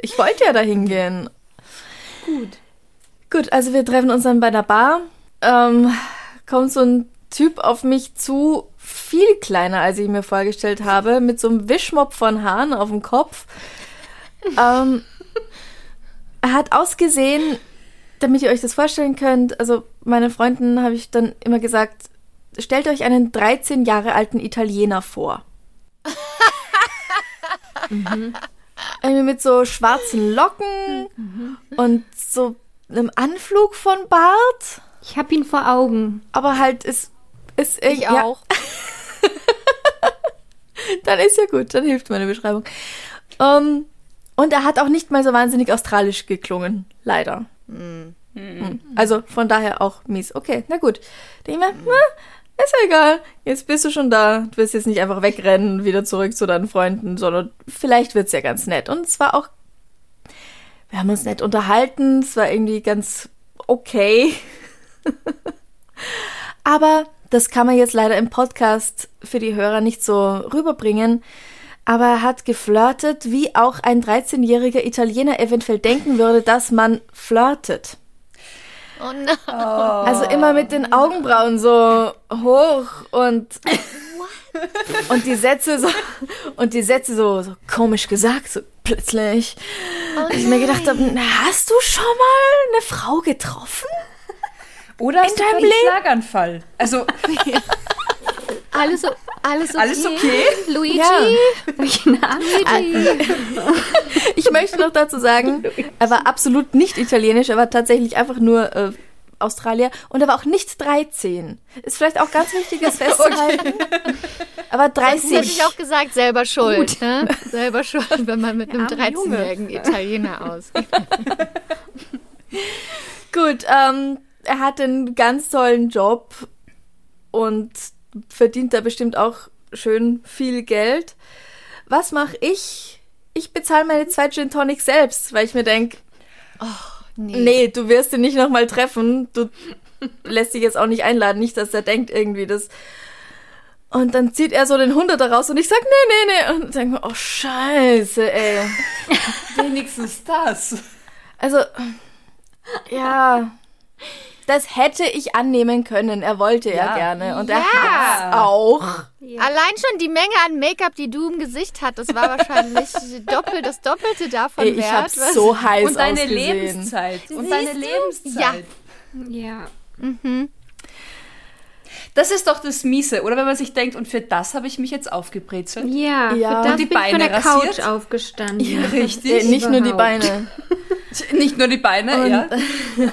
Ich wollte ja dahin gehen. Gut. Gut, also wir treffen uns dann bei der Bar. Ähm, kommt so ein Typ auf mich zu, viel kleiner, als ich mir vorgestellt habe, mit so einem Wischmopp von Haaren auf dem Kopf. ähm, er hat ausgesehen, damit ihr euch das vorstellen könnt, also meine Freunden habe ich dann immer gesagt, stellt euch einen 13 Jahre alten Italiener vor. Irgendwie mit so schwarzen Locken und so einem Anflug von Bart, Ich hab ihn vor Augen. aber halt ist ist Ich ja, auch. Dann ist ja gut, dann hilft meine Beschreibung. Ähm, und er hat auch nicht mal so wahnsinnig australisch geklungen, leider. Mhm. Also von daher auch mies. Okay, na gut. Denke ich mir, ist ja egal. Jetzt bist du schon da. Du wirst jetzt nicht einfach wegrennen, wieder zurück zu deinen Freunden, sondern vielleicht wird's ja ganz nett. Und es war auch, wir haben uns nett unterhalten. Es war irgendwie ganz okay. Aber das kann man jetzt leider im Podcast für die Hörer nicht so rüberbringen. Aber er hat geflirtet, wie auch ein 13-jähriger Italiener eventuell denken würde, dass man flirtet. Oh nein. Also immer mit den Augenbrauen so hoch und und die Sätze so und die Sätze so, so komisch gesagt, so plötzlich. und ich mir gedacht habe, hast du schon mal eine Frau getroffen? Oder hast du einen? Schlaganfall? Also, Alles, o- alles okay? alles okay? Luigi? Ja. Luigi? Ich möchte noch dazu sagen, er war absolut nicht italienisch, er war tatsächlich einfach nur äh, Australier und er war auch nicht 13. Ist vielleicht auch ganz wichtig, das festzuhalten. Aber Das hätte 30. ich auch gesagt, selber schuld. Ne? Selber schuld, wenn man mit einem arme Junge. 13-jährigen Italiener ausgeht. Gut, ähm, er hat einen ganz tollen Job und verdient da bestimmt auch schön viel Geld. Was mache ich? Ich bezahle meine zwei Gin Tonic selbst, weil ich mir denke, Nee. nee, du wirst ihn nicht nochmal treffen. Du lässt dich jetzt auch nicht einladen, nicht, dass er denkt irgendwie das. Und dann zieht er so den Hunderter raus und ich sag, nee, nee, nee. Und denke mir, oh scheiße, ey. Wenigstens das. Also, ja, das hätte ich annehmen können. Er wollte ja, Ja. gerne und er Ja. hat's auch. Allein schon die Menge an Make-up, die du im Gesicht hattest, war wahrscheinlich doppelt das Doppelte davon Ey, ich wert. hab's was- so heiß Und deine ausgesehen. Lebenszeit. Und deine Siehst du? Lebenszeit. Ja. Das ist doch das Miese, oder wenn man sich denkt, und für das habe ich mich jetzt aufgebrezelt. Ja, Ja. für das Und die bin ich von Beine der Couch rasiert? aufgestanden. Richtig. Äh, nicht nur die. Beine. Nicht nur die Beine, Und- ja.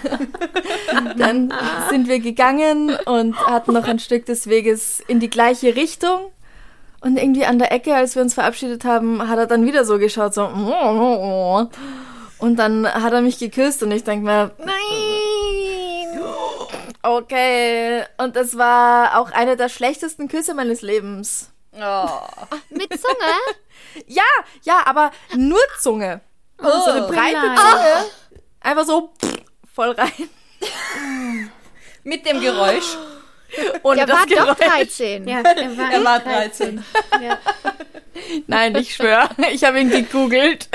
Dann sind wir gegangen und hatten noch ein Stück des Weges in die gleiche Richtung. Und irgendwie an der Ecke, als wir uns verabschiedet haben, hat er dann wieder so geschaut, so. Und dann hat er mich geküsst und ich denke mir, Nein! Okay. Und es war auch einer der schlechtesten Küsse meines Lebens. Oh. Mit Zunge? Ja, ja, aber nur Zunge. Also so eine breite nein. Zunge. Einfach so voll rein. Mit dem Geräusch. Ohne Der war doch Geräusch. 13. Ja, er war, Er war echt 13. Ja. Nein, ich schwöre. Ich habe ihn gegoogelt.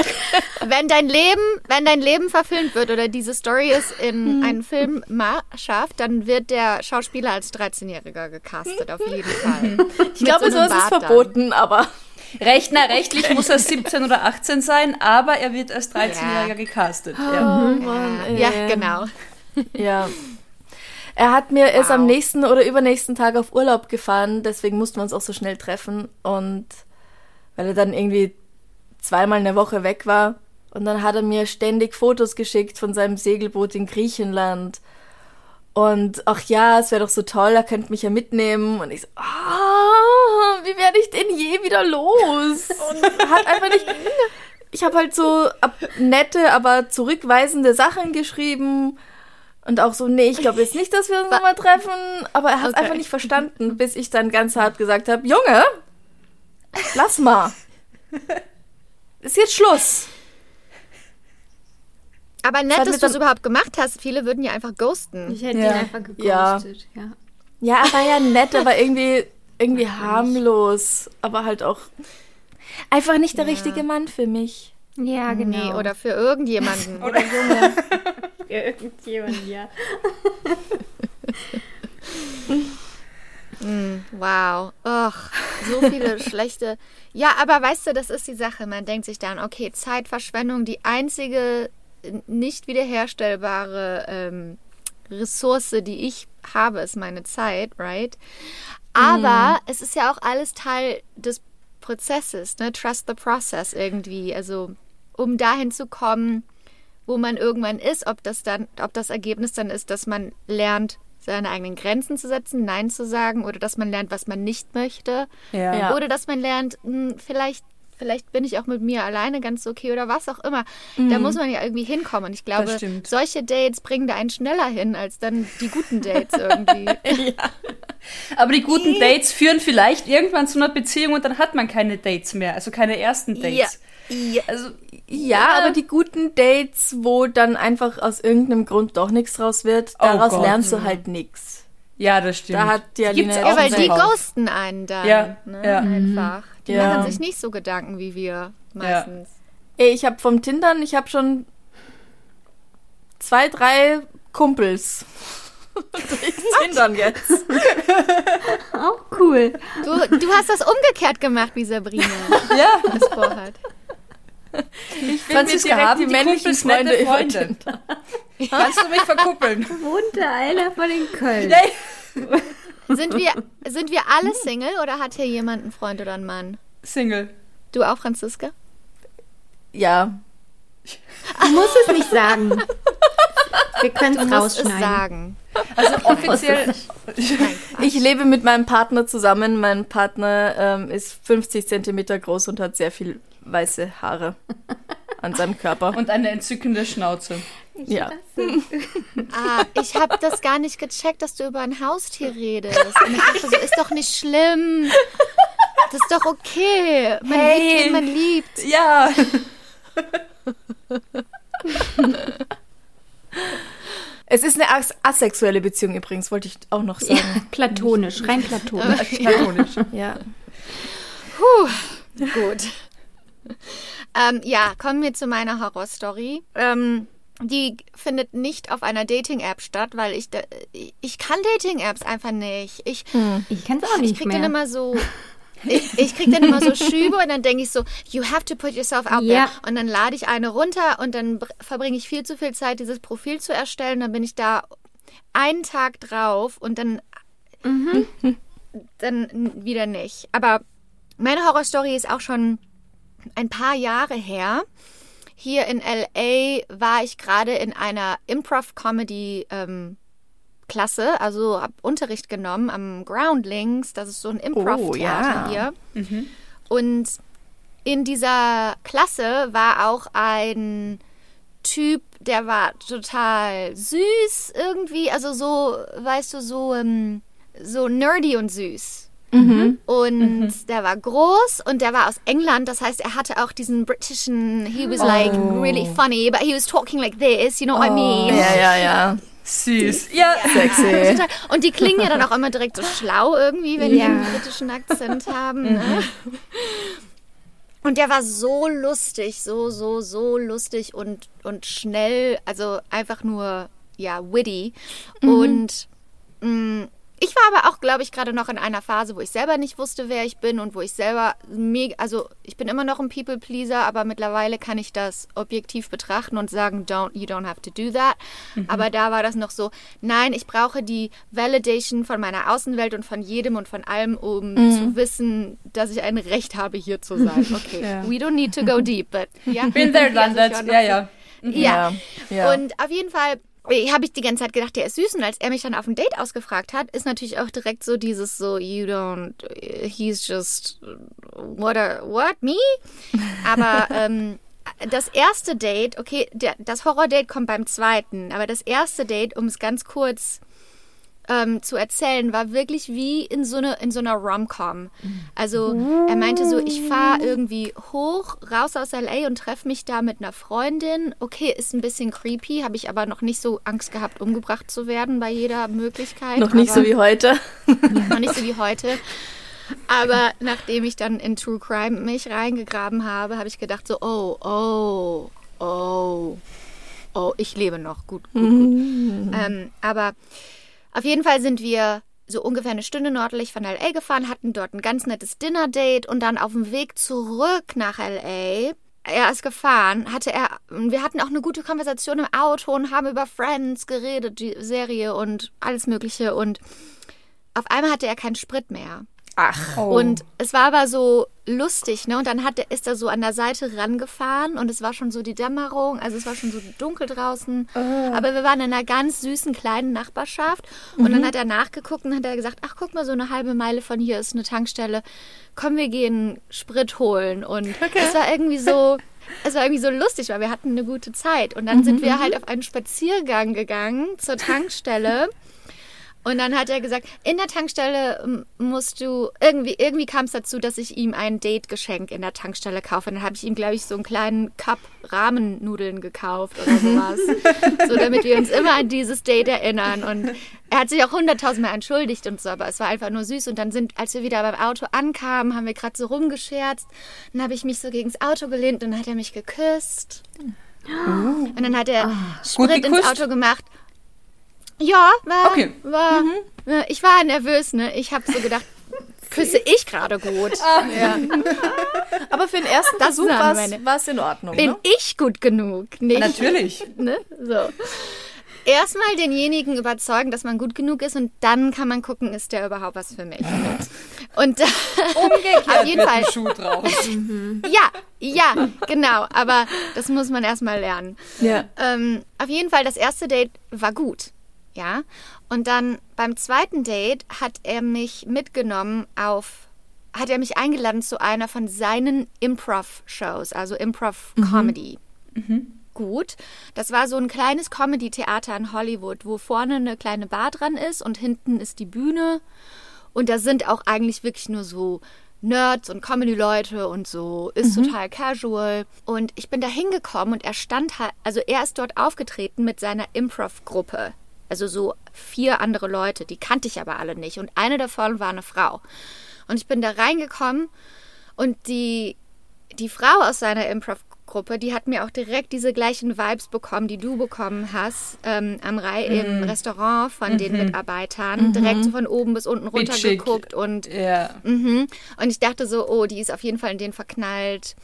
Wenn dein Leben, wenn dein Leben verfilmt wird oder diese Story es in einen Film schafft, dann wird der Schauspieler als 13-Jähriger gecastet, auf jeden Fall. Ich glaube, so sowas ist Bart dann. verboten, aber Recht, na, rechtlich muss er 17 oder 18 sein, aber er wird als 13-Jähriger gecastet. Ja. Mann. Ja, genau. Ja. Er hat mir, er ist am nächsten oder übernächsten Tag auf Urlaub gefahren, deswegen mussten wir uns auch so schnell treffen. Und weil er dann irgendwie zweimal eine Woche weg war. Und dann hat er mir ständig Fotos geschickt von seinem Segelboot in Griechenland. Und ach ja, es wäre doch so toll, er könnte mich ja mitnehmen. Und ich so, ah, wie werde ich denn je wieder los? Und hat einfach nicht. Ich habe halt so nette, aber zurückweisende Sachen geschrieben. Und auch so, nee, ich glaube jetzt nicht, dass wir uns nochmal treffen. Aber er hat es Okay. einfach nicht verstanden, bis ich dann ganz hart gesagt habe, Junge, lass mal. Ist jetzt Schluss. Aber nett, dass du es überhaupt gemacht hast. Viele würden ja einfach ghosten. Ich hätte Ja. ihn einfach Ja. geghostet. Ja. Ja, er war ja nett, aber irgendwie, irgendwie harmlos. Aber halt auch einfach nicht der richtige Mann für mich. Ja, genau. Nee, oder für irgendjemanden. Oder für irgendjemand, ja. Wow. Och, so viele schlechte. Ja, aber weißt du, das ist die Sache. Man denkt sich dann, okay, Zeitverschwendung, die einzige äh, nicht wiederherstellbare ähm, Ressource, die ich habe, ist meine Zeit, right? Aber es ist ja auch alles Teil des Prozesses, ne? Trust the process irgendwie. Also, um dahin zu kommen, wo man irgendwann ist, ob das dann, ob das Ergebnis dann ist, dass man lernt, seine eigenen Grenzen zu setzen, Nein zu sagen, oder dass man lernt, was man nicht möchte, Ja. Ja. oder dass man lernt, hm, vielleicht, vielleicht bin ich auch mit mir alleine ganz okay oder was auch immer. Da muss man ja irgendwie hinkommen. Und ich glaube, solche Dates bringen da einen schneller hin als dann die guten Dates irgendwie. Aber die guten Dates führen vielleicht irgendwann zu einer Beziehung und dann hat man keine Dates mehr, also keine ersten Dates. ja. Also Ja, aber die guten Dates, wo dann einfach aus irgendeinem Grund doch nichts draus wird, Oh daraus Gott. lernst du halt nichts. ja, das stimmt. Da hat die Alina gibt's jetzt Ja, auch weil die ghosten einen dann. Ja, ne? ja. Einfach. Die Ja. machen sich nicht so Gedanken wie wir meistens. Ey, ich habe vom Tindern, ich habe schon zwei, drei Kumpels. Ich Tindern jetzt. Auch cool. Du, du hast das umgekehrt gemacht, wie Sabrina Ja, es vorhat. Ich finde Franziska, haben die Kumpels nette Freunde? kannst du mich verkuppeln? Wohnt der einer von in Köln? Nee. Sind wir, sind wir alle Single oder hat hier jemand einen Freund oder einen Mann? Single. Du auch, Franziska? Ja. Du musst es nicht sagen. Wir können es musst es rausschneiden. sagen. Also offiziell. Ich lebe mit meinem Partner zusammen. Mein Partner ähm, ist 50 Zentimeter groß und hat sehr viel weiße Haare an seinem Körper. Und eine entzückende Schnauze. ja. Ah, ich habe das gar nicht gecheckt, dass du über ein Haustier redest. Und ich dachte so, ist doch nicht schlimm. Das ist doch okay. Man Hey. liebt, wen man liebt. Ja. Es ist eine as asexuelle Beziehung übrigens, wollte ich auch noch Ja, sagen. platonisch, rein platonisch. Platonisch. Ja. Gut. Ähm, ja, kommen wir zu meiner Horrorstory. Ähm, die findet nicht auf einer Dating-App statt, weil ich, da, ich kann Dating-Apps einfach nicht. Ich, Ich kann es auch ich nicht krieg mehr. dann immer so. Ich, ich krieg dann immer so Schübe und dann denke ich so, you have to put yourself out Ja. there. Und dann lade ich eine runter und dann br- verbringe ich viel zu viel Zeit, dieses Profil zu erstellen. Dann bin ich da einen Tag drauf und dann, dann wieder nicht. Aber meine Horrorstory ist auch schon ein paar Jahre her. Hier in LA war ich gerade in einer Improv-Comedy ähm, Klasse, also habe Unterricht genommen am Groundlings, das ist so ein Improv-Theater Oh, ja. hier. Und in dieser Klasse war auch ein Typ, der war total süß irgendwie, also so, weißt du, so, ähm, so nerdy und süß. Und der war groß und der war aus England, das heißt, er hatte auch diesen britischen, he was like really funny, but he was talking like this, you know what I mean? Ja, ja, ja. Süß. Ja. Sexy. Total. Und die klingen ja dann auch immer direkt so schlau irgendwie, wenn die Ja. einen britischen Akzent haben. Ne? Und der war so lustig, so, so, so lustig und, und schnell, also einfach nur, ja, witty. Und mh, Ich war aber auch, glaube ich, gerade noch in einer Phase, wo ich selber nicht wusste, wer ich bin und wo ich selber mega, also ich bin immer noch ein People Pleaser, aber mittlerweile kann ich das objektiv betrachten und sagen, don't, you don't have to do that. Mhm. Aber da war das noch so, nein, ich brauche die Validation von meiner Außenwelt und von jedem und von allem, um mhm. zu wissen, dass ich ein Recht habe, hier zu sein. Okay, ja. we don't need to go deep, but ja. Been there, done that. Ja, ja. Ja. ja. Und auf jeden Fall habe ich die ganze Zeit gedacht, der ist süß. Und als er mich dann auf ein Date ausgefragt hat, ist natürlich auch direkt so dieses so, you don't, he's just, what, a, what, me? Aber ähm, das erste Date, okay, der, das Horror-Date kommt beim zweiten, aber das erste Date, um es ganz kurz ähm, zu erzählen, war wirklich wie in so, eine, in so einer Rom-Com. Also er meinte so, ich fahre irgendwie hoch, raus aus LA und treffe mich da mit einer Freundin. Okay, ist ein bisschen creepy, habe ich aber noch nicht so Angst gehabt, umgebracht zu werden bei jeder Möglichkeit. Noch nicht so wie heute. noch nicht so wie heute. Aber nachdem ich dann in True Crime mich reingegraben habe, habe ich gedacht so, oh, oh, oh, oh, ich lebe noch. Gut, gut, gut. Mm. Ähm, aber auf jeden Fall sind wir so ungefähr eine Stunde nördlich von LA gefahren, hatten dort ein ganz nettes Dinner-Date und dann auf dem Weg zurück nach LA er ist gefahren, hatte er, wir hatten auch eine gute Konversation im Auto und haben über Friends geredet, die Serie und alles Mögliche. Und auf einmal hatte er keinen Sprit mehr. Ach. Oh. Und es war aber so lustig, ne? Und dann hat, ist er so an der Seite rangefahren und es war schon so die Dämmerung, also es war schon so dunkel draußen. Oh. Aber wir waren in einer ganz süßen kleinen Nachbarschaft und mhm. dann hat er nachgeguckt und hat er gesagt, ach guck mal, so eine halbe Meile von hier ist eine Tankstelle. Komm, wir gehen Sprit holen. Und okay. es war irgendwie so. Es war irgendwie so lustig, weil wir hatten eine gute Zeit. Und dann mhm. sind wir mhm. halt auf einen Spaziergang gegangen zur Tankstelle. Und dann hat er gesagt, in der Tankstelle musst du, irgendwie, irgendwie kam es dazu, dass ich ihm ein Date-Geschenk in der Tankstelle kaufe. Und dann habe ich ihm, glaube ich, so einen kleinen Cup Rahmennudeln gekauft oder sowas. so, damit wir uns immer an dieses Date erinnern. Und er hat sich auch hunderttausendmal entschuldigt und so, aber es war einfach nur süß. Und dann sind, als wir wieder beim Auto ankamen, haben wir gerade so rumgescherzt. Dann habe ich mich so gegen das Auto gelehnt und dann hat er mich geküsst. Oh. Und dann hat er oh. Sprit ins Auto gemacht ja, war, okay. war mhm. ich war nervös, ne? Ich habe so gedacht, küsse ich gerade gut. Ah. Ja. Aber für den ersten das Versuch war es in Ordnung. Bin ne? ich gut genug? Nicht, Natürlich. Ne? So. Erstmal denjenigen überzeugen, dass man gut genug ist und dann kann man gucken, ist der überhaupt was für mich. Und Umgekehrt auf jeden Fall. Schuh draus. ja, ja, genau. Aber das muss man erstmal lernen. Ja. Ähm, auf jeden Fall, das erste Date war gut ja. Und dann beim zweiten Date hat er mich mitgenommen auf, hat er mich eingeladen zu einer von seinen Improv-Shows, also Improv-Comedy. Mhm. Mhm. Gut. Das war so ein kleines Comedy-Theater in Hollywood, wo vorne eine kleine Bar dran ist und hinten ist die Bühne. Und da sind auch eigentlich wirklich nur so Nerds und Comedy-Leute und so, ist mhm. total casual. Und ich bin da hingekommen und er stand halt, also er ist dort aufgetreten mit seiner Improv-Gruppe. Also so vier andere Leute, die kannte ich aber alle nicht. Und eine davon war eine Frau. Und ich bin da reingekommen und die, die Frau aus seiner Improv-Gruppe, die hat mir auch direkt diese gleichen Vibes bekommen, die du bekommen hast, ähm, am Rai mhm. im Restaurant von mhm. den Mitarbeitern. Mhm. Direkt so von oben bis unten runter geguckt und, ja. Mhm. und ich dachte so, oh, die ist auf jeden Fall in den verknallt.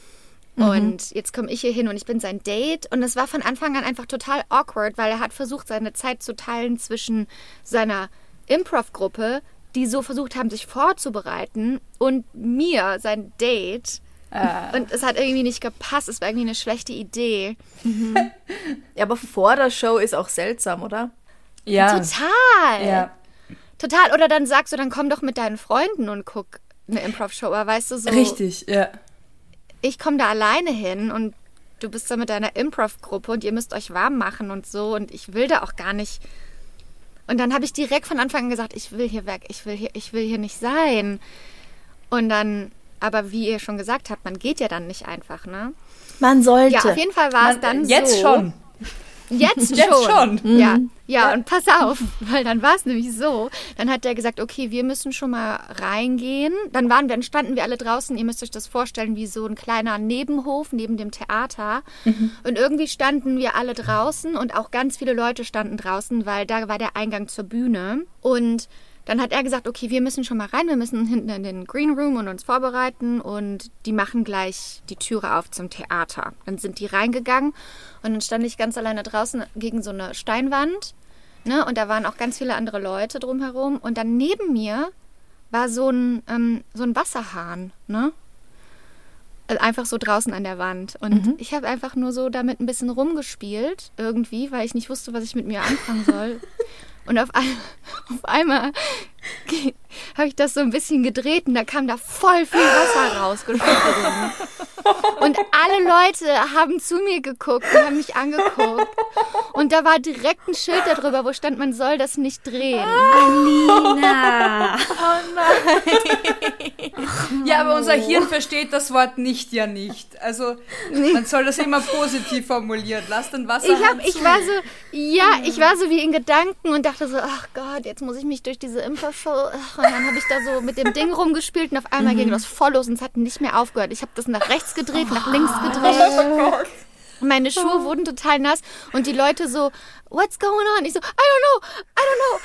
Mhm. Und jetzt komme ich hier hin und ich bin sein Date. Und es war von Anfang an einfach total awkward, weil er hat versucht, seine Zeit zu teilen zwischen seiner Improv-Gruppe, die so versucht haben, sich vorzubereiten, und mir, sein Date. Ah. Und es hat irgendwie nicht gepasst. Es war irgendwie eine schlechte Idee. Mhm. ja, aber vor der Show ist auch seltsam, oder? Ja. Total. Ja. Total. Oder dann sagst du, dann komm doch mit deinen Freunden und guck eine Improv-Show. Aber weißt du so. Richtig, ja ich komme da alleine hin und du bist da mit deiner Improv-Gruppe und ihr müsst euch warm machen und so und ich will da auch gar nicht. Und dann habe ich direkt von Anfang an gesagt, ich will hier weg, ich will hier, ich will hier nicht sein. Und dann, aber wie ihr schon gesagt habt, man geht ja dann nicht einfach, ne? Man sollte. Ja, auf jeden Fall war es dann jetzt so. Jetzt schon. Jetzt, Jetzt schon. Mhm. Ja, ja, und pass auf, weil dann war es nämlich so. Dann hat der gesagt, okay, wir müssen schon mal reingehen. Dann waren wir, dann standen wir alle draußen. Ihr müsst euch das vorstellen wie so ein kleiner Nebenhof neben dem Theater. Mhm. Und irgendwie standen wir alle draußen und auch ganz viele Leute standen draußen, weil da war der Eingang zur Bühne. Und dann hat er gesagt, okay, wir müssen schon mal rein, wir müssen hinten in den Green Room und uns vorbereiten und die machen gleich die Türe auf zum Theater. Dann sind die reingegangen und dann stand ich ganz alleine draußen gegen so eine Steinwand, ne? Und da waren auch ganz viele andere Leute drumherum und dann neben mir war so ein ähm, so ein Wasserhahn, ne? Also einfach so draußen an der Wand. Und ich habe einfach nur so damit ein bisschen rumgespielt, irgendwie, weil ich nicht wusste, was ich mit mir anfangen soll. Und auf, ein, auf einmal habe ich das so ein bisschen gedreht und da kam da voll viel Wasser rausgesprungen. Und alle Leute haben zu mir geguckt und haben mich angeguckt. Und da war direkt ein Schild darüber, wo stand, man soll das nicht drehen. Alina. Ja, aber unser Hirn versteht das Wort nicht ja nicht. Also man soll das immer positiv formulieren. Lass den Wasser Ich, hab, ich war so, ja, ich war so wie in Gedanken und dachte so, ach Gott, jetzt muss ich mich durch diese Impershow. Ach, Und dann habe ich da so mit dem Ding rumgespielt und auf einmal ging das voll los und es hat nicht mehr aufgehört. Ich habe das nach rechts gedreht, nach links gedreht. Meine Schuhe wurden total nass und die Leute so, what's going on? Ich so, I don't know, I don't know,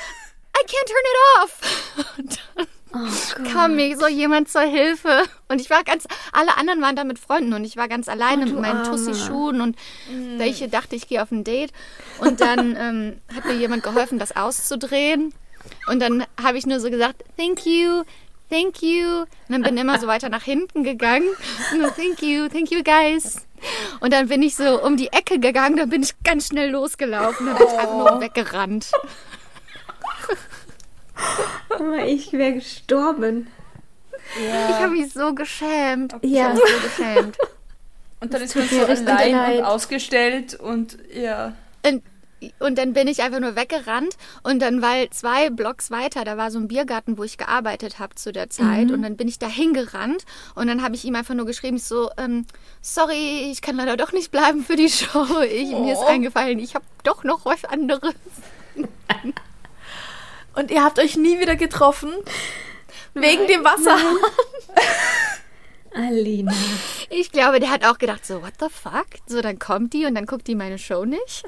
I can't turn it off. Und dann kam mir so jemand zur Hilfe und ich war ganz, alle anderen waren da mit Freunden und ich war ganz alleine mit meinen Tussi-Schuhen und welche dachte, ich gehe auf ein Date. Und dann ähm, hat mir jemand geholfen, das auszudrehen und dann habe ich nur so gesagt, thank you, thank you. Und dann bin ich immer so weiter nach hinten gegangen. Nur, thank you, thank you guys. Und dann bin ich so um die Ecke gegangen, dann bin ich ganz schnell losgelaufen, dann bin ich einfach nur weggerannt. Oh, ich wäre gestorben. Ich habe mich so geschämt. Ich Ja. habe mich so geschämt. Und dann ist man so allein und ausgestellt und ja. Und, dann bin ich einfach nur weggerannt und dann, weil zwei Blocks weiter, da war so ein Biergarten, wo ich gearbeitet habe zu der Zeit und dann bin ich da hingerannt und dann habe ich ihm einfach nur geschrieben, ich so, ähm, sorry, ich kann leider doch nicht bleiben für die Show. Ich, Mir ist eingefallen, ich habe doch noch was anderes. Und ihr habt euch nie wieder getroffen? Wegen dem Wasser? Alina. Ich glaube, der hat auch gedacht, so, what the fuck? So, dann kommt die und dann guckt die meine Show nicht.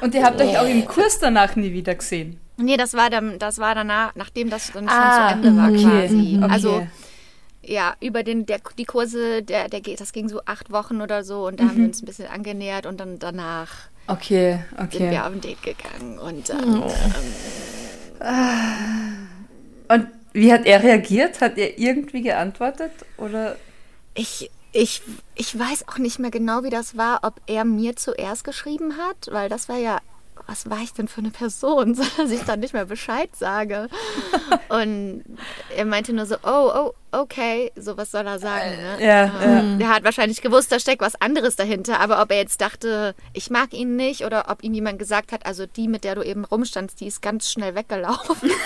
Und ihr habt euch auch im Kurs danach nie wieder gesehen. Nee, das war dann, das war danach, nachdem das dann schon Ah, zu Ende war okay. quasi. Okay. Also ja, über den, der, die Kurse, der, der geht, das ging so acht Wochen oder so und da haben wir uns ein bisschen angenähert und dann danach Okay, sind okay. wir auf ein Date gegangen und dann, Und wie hat er reagiert? Hat er irgendwie geantwortet? Oder ich, ich, ich weiß auch nicht mehr genau, wie das war, ob er mir zuerst geschrieben hat, weil das war ja, was war ich denn für eine Person, so dass ich dann nicht mehr Bescheid sage. Und er meinte nur so, oh, oh, okay, so was soll er sagen, ne? Ja, Ähm, Der hat wahrscheinlich gewusst, da steckt was anderes dahinter, aber ob er jetzt dachte, ich mag ihn nicht oder ob ihm jemand gesagt hat, also die, mit der du eben rumstandst, die ist ganz schnell weggelaufen.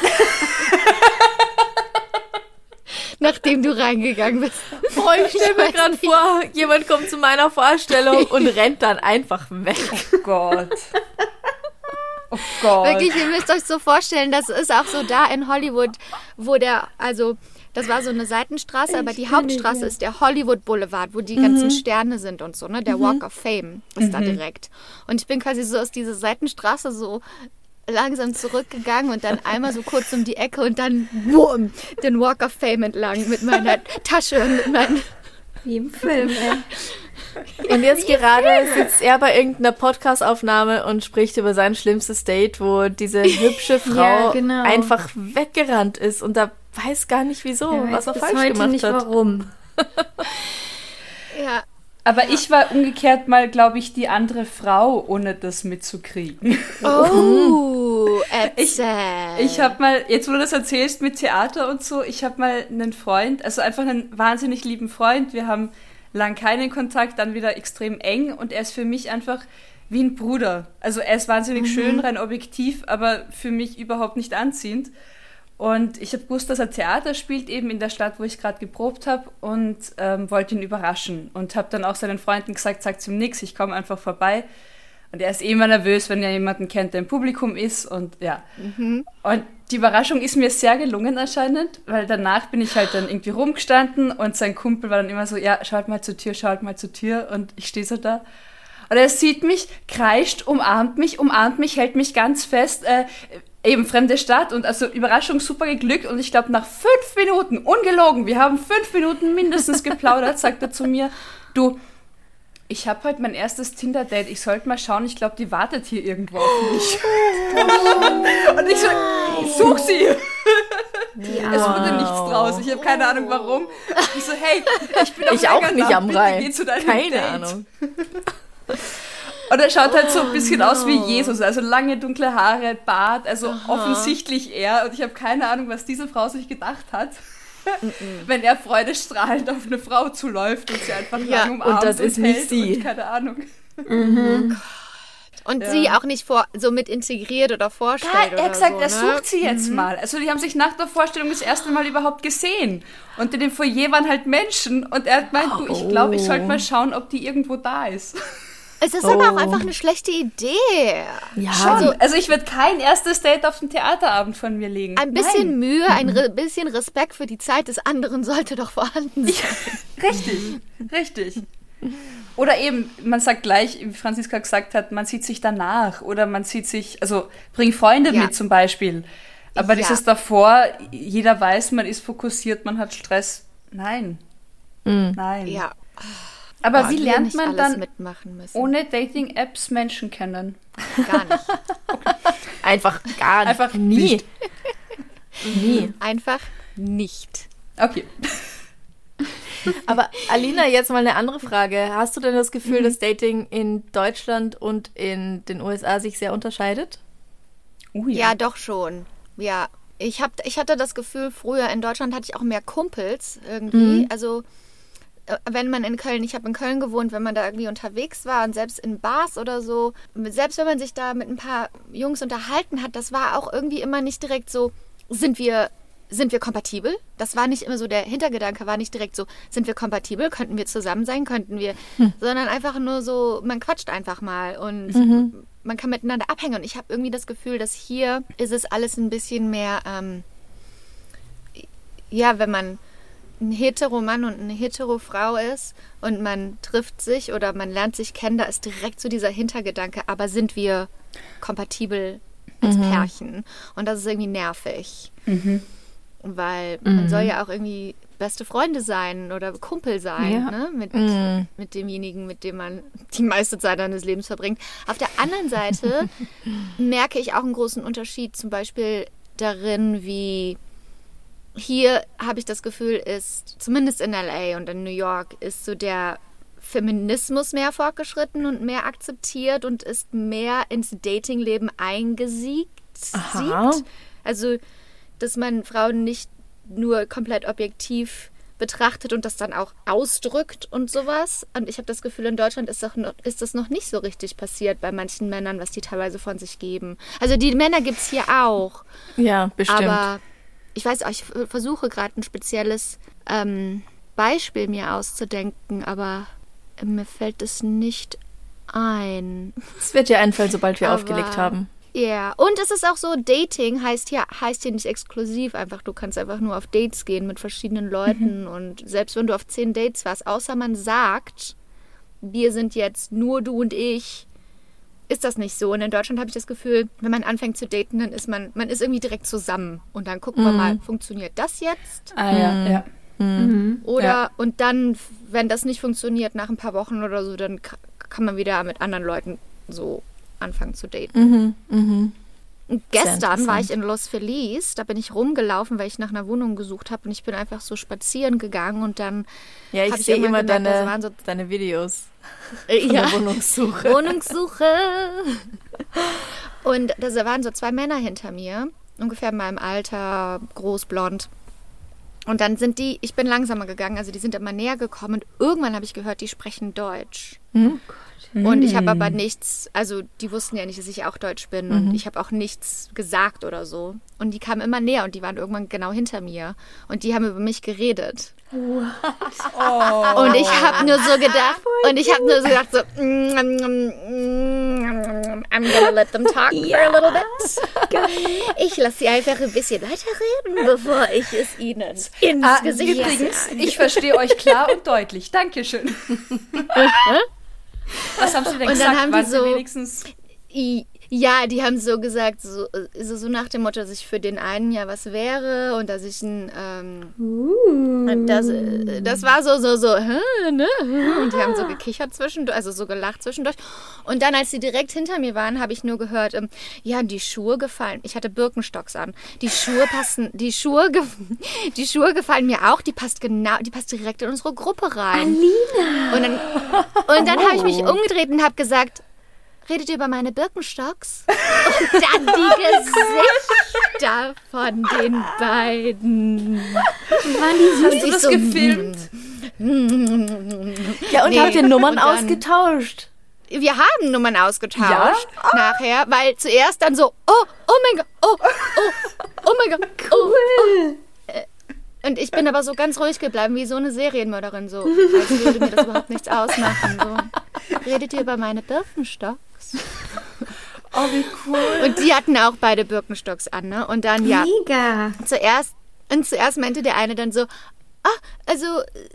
Nachdem du reingegangen bist. Oh, ich stelle mir gerade vor, jemand kommt zu meiner Vorstellung und rennt dann einfach weg. Oh Gott. Oh Gott. Wirklich, ihr müsst euch so vorstellen, das ist auch so da in Hollywood, wo der, also das war so eine Seitenstraße, aber die Hauptstraße ist der Hollywood Boulevard, wo die ganzen Sterne sind und so, ne? Der Walk of Fame ist da direkt. Und ich bin quasi so aus dieser Seitenstraße so langsam zurückgegangen und dann einmal so kurz um die Ecke und dann boom, den Walk of Fame entlang mit meiner Tasche und mit meinen Wie im Film, ey. Und jetzt gerade sitzt er bei irgendeiner Podcast-Aufnahme und spricht über sein schlimmstes Date, wo diese hübsche Frau Ja, genau. einfach weggerannt ist und er weiß gar nicht wieso, Er was er falsch heute gemacht nicht hat. warum. ja, Aber ich war umgekehrt mal, glaube ich, die andere Frau, ohne das mitzukriegen. Oh, erzähl. Ich habe mal, jetzt wo du das erzählst mit Theater und so, ich habe mal einen Freund, also einfach einen wahnsinnig lieben Freund. Wir haben lang keinen Kontakt, dann wieder extrem eng und er ist für mich einfach wie ein Bruder. Also er ist wahnsinnig schön, rein objektiv, aber für mich überhaupt nicht anziehend. Und ich habe gewusst, dass er Theater spielt, eben in der Stadt, wo ich gerade geprobt habe und ähm, wollte ihn überraschen. Und habe dann auch seinen Freunden gesagt, sagt ihm nichts, ich komme einfach vorbei. Und er ist eh immer nervös, wenn er jemanden kennt, der im Publikum ist. Und ja. Und die Überraschung ist mir sehr gelungen anscheinend, weil danach bin ich halt dann irgendwie rumgestanden und sein Kumpel war dann immer so, ja, schaut mal zur Tür, schaut mal zur Tür. Und ich stehe so da. Und er sieht mich, kreischt, umarmt mich, umarmt mich, hält mich ganz fest. Äh, eben fremde Stadt und also Überraschung super geglückt und ich glaube nach fünf Minuten, ungelogen, wir haben fünf Minuten mindestens geplaudert, sagt er zu mir, du, ich habe heute mein erstes Tinder-Date, ich sollte mal schauen, ich glaube, die wartet hier irgendwo auf mich. und ich so, such sie! Es wurde nichts draus. Ich habe keine Ahnung warum. Ich so, hey, ich bin auf Ich auch nicht am Bitte Rhein. Keine Date. Ahnung. Und er schaut halt so ein bisschen aus wie Jesus, also lange dunkle Haare, Bart, also offensichtlich er. Und ich habe keine Ahnung, was diese Frau sich gedacht hat. Wenn er freudestrahlend auf eine Frau zuläuft und sie einfach Ja, lang umarmt und das ist nicht hält sie. Und keine Ahnung. Und Ja. sie auch nicht vor, so mit integriert oder vorstellt. er hat gesagt, so, er ne? sucht sie jetzt mal. Also die haben sich nach der Vorstellung das erste Mal überhaupt gesehen. Und in dem Foyer waren halt Menschen und er hat gemeint, du, ich glaube, ich sollte mal schauen, ob die irgendwo da ist. Es ist aber auch Oh. einfach eine schlechte Idee. Ja, Also, also ich würde kein erstes Date auf den Theaterabend von mir legen. Ein bisschen Nein. Mühe, ein re bisschen Respekt für die Zeit des anderen sollte doch vorhanden sein. Richtig, richtig. Oder eben, man sagt gleich, wie Franziska gesagt hat, man sieht sich danach oder man sieht sich, also bring Freunde Ja. mit zum Beispiel. Aber Ja. dieses davor, jeder weiß, man ist fokussiert, man hat Stress. Nein. Nein. Ja. Aber Boah, wie lernt man dann mitmachen müssen? ohne Dating-Apps Menschen kennen? Gar nicht. einfach gar nicht. Einfach nie. nicht. Nie. Einfach nicht. Okay. Aber Alina, jetzt mal eine andere Frage. Hast du denn das Gefühl, dass Dating in Deutschland und in den USA sich sehr unterscheidet? Oh Ja, doch schon. Ja. Ich, hab, ich hatte das Gefühl, früher in Deutschland hatte ich auch mehr Kumpels irgendwie. Also, äh, wenn man in Köln, ich habe in Köln gewohnt, wenn man da irgendwie unterwegs war und selbst in Bars oder so, selbst wenn man sich da mit ein paar Jungs unterhalten hat, das war auch irgendwie immer nicht direkt so, sind wir. Sind wir kompatibel? Das war nicht immer so, der Hintergedanke war nicht direkt so, sind wir kompatibel? Könnten wir zusammen sein? Könnten wir, sondern einfach nur so, man quatscht einfach mal und man kann miteinander abhängen. Und ich habe irgendwie das Gefühl, dass hier ist es alles ein bisschen mehr, ähm, ja, wenn man ein Hetero-Mann und eine Hetero-Frau ist und man trifft sich oder man lernt sich kennen, da ist direkt so dieser Hintergedanke, aber sind wir kompatibel als Pärchen? Und das ist irgendwie nervig. Weil man soll ja auch irgendwie beste Freunde sein oder Kumpel sein, Ja. ne? Mit, mit demjenigen, mit dem man die meiste Zeit seines Lebens verbringt. Auf der anderen Seite merke ich auch einen großen Unterschied zum Beispiel darin, wie hier habe ich das Gefühl, ist, zumindest in LA und in New York, ist so der Feminismus mehr fortgeschritten und mehr akzeptiert und ist mehr ins Datingleben eingesiegt. Aha. Sieht. Also, dass man Frauen nicht nur komplett objektiv betrachtet und das dann auch ausdrückt und sowas. Und ich habe das Gefühl, in Deutschland ist, doch noch, ist das noch nicht so richtig passiert bei manchen Männern, was die teilweise von sich geben. Also die Männer gibt es hier auch. Ja, bestimmt. Aber ich weiß auch, ich versuche gerade ein spezielles ähm, Beispiel mir auszudenken, aber mir fällt es nicht ein. es wird dir einfallen, sobald wir Aber- aufgelegt haben. Ja, und es ist auch so, Dating heißt hier, heißt hier nicht exklusiv einfach, du kannst einfach nur auf Dates gehen mit verschiedenen Leuten und selbst wenn du auf zehn Dates warst, außer man sagt, wir sind jetzt nur du und ich, ist das nicht so. Und in Deutschland habe ich das Gefühl, wenn man anfängt zu daten, dann ist man, man ist irgendwie direkt zusammen und dann gucken wir mal, funktioniert das jetzt? Ah ja, ja. Oder Ja. und dann, wenn das nicht funktioniert, nach ein paar Wochen oder so, dann ka- kann man wieder mit anderen Leuten so anfangen zu daten. Und Gestern war ich in Los Feliz, da bin ich rumgelaufen, weil ich nach einer Wohnung gesucht habe und ich bin einfach so spazieren gegangen und dann Ja, ich sehe irgendwann immer gemerkt, deine, so- deine Videos äh, von der Wohnungssuche. Wohnungssuche. Und da waren so zwei Männer hinter mir, ungefähr in meinem Alter, groß, blond. Und dann sind die, ich bin langsamer gegangen, also die sind immer näher gekommen und irgendwann habe ich gehört, die sprechen Deutsch. Und ich habe aber nichts, also die wussten ja nicht, dass ich auch Deutsch bin und ich habe auch nichts gesagt oder so. Und die kamen immer näher und die waren irgendwann genau hinter mir und die haben über mich geredet. Und ich habe nur so gedacht, und ich habe nur so gedacht, so, mm, mm, mm, I'm gonna let them talk for a little bit. Ich lasse sie einfach ein bisschen weiterreden, bevor ich es ihnen ins Ah, Gesicht übrigens, ich verstehe euch klar und deutlich. Dankeschön. Was haben Sie denn Und dann gesagt? haben die so- wenigstens Ja, die haben so gesagt, so, so, so nach dem Motto, dass ich für den einen ja was wäre und dass ich ein, ähm, und das, äh, das war so, so, so, hä, ne? Und die haben so gekichert zwischendurch, also so gelacht zwischendurch. Und dann, als sie direkt hinter mir waren, habe ich nur gehört, ähm, ja, die Schuhe gefallen. Ich hatte Birkenstocks an. Die Schuhe passen, die Schuhe, die Schuhe gefallen mir auch. Die passt genau, die passt direkt in unsere Gruppe rein. Alina! Und dann, und dann habe ich mich umgedreht und habe gesagt, redet ihr über meine Birkenstocks? Und dann die Gesichter von den beiden. Die Hast du das so, gefilmt? Ja, und Nee, habt ihr Nummern und dann- ausgetauscht? Wir haben Nummern ausgetauscht Ja? nachher, weil zuerst dann so, oh, oh mein Gott, oh, oh, oh mein Gott, cool. Oh, oh. Und ich bin aber so ganz ruhig geblieben, wie so eine Serienmörderin, so, als würde mir das überhaupt nichts ausmachen. So. Redet ihr über meine Birkenstocks? Oh, wie cool. Und die hatten auch beide Birkenstocks an, ne? Und dann, ja, Mega. zuerst, und zuerst meinte der eine dann so, ah, also,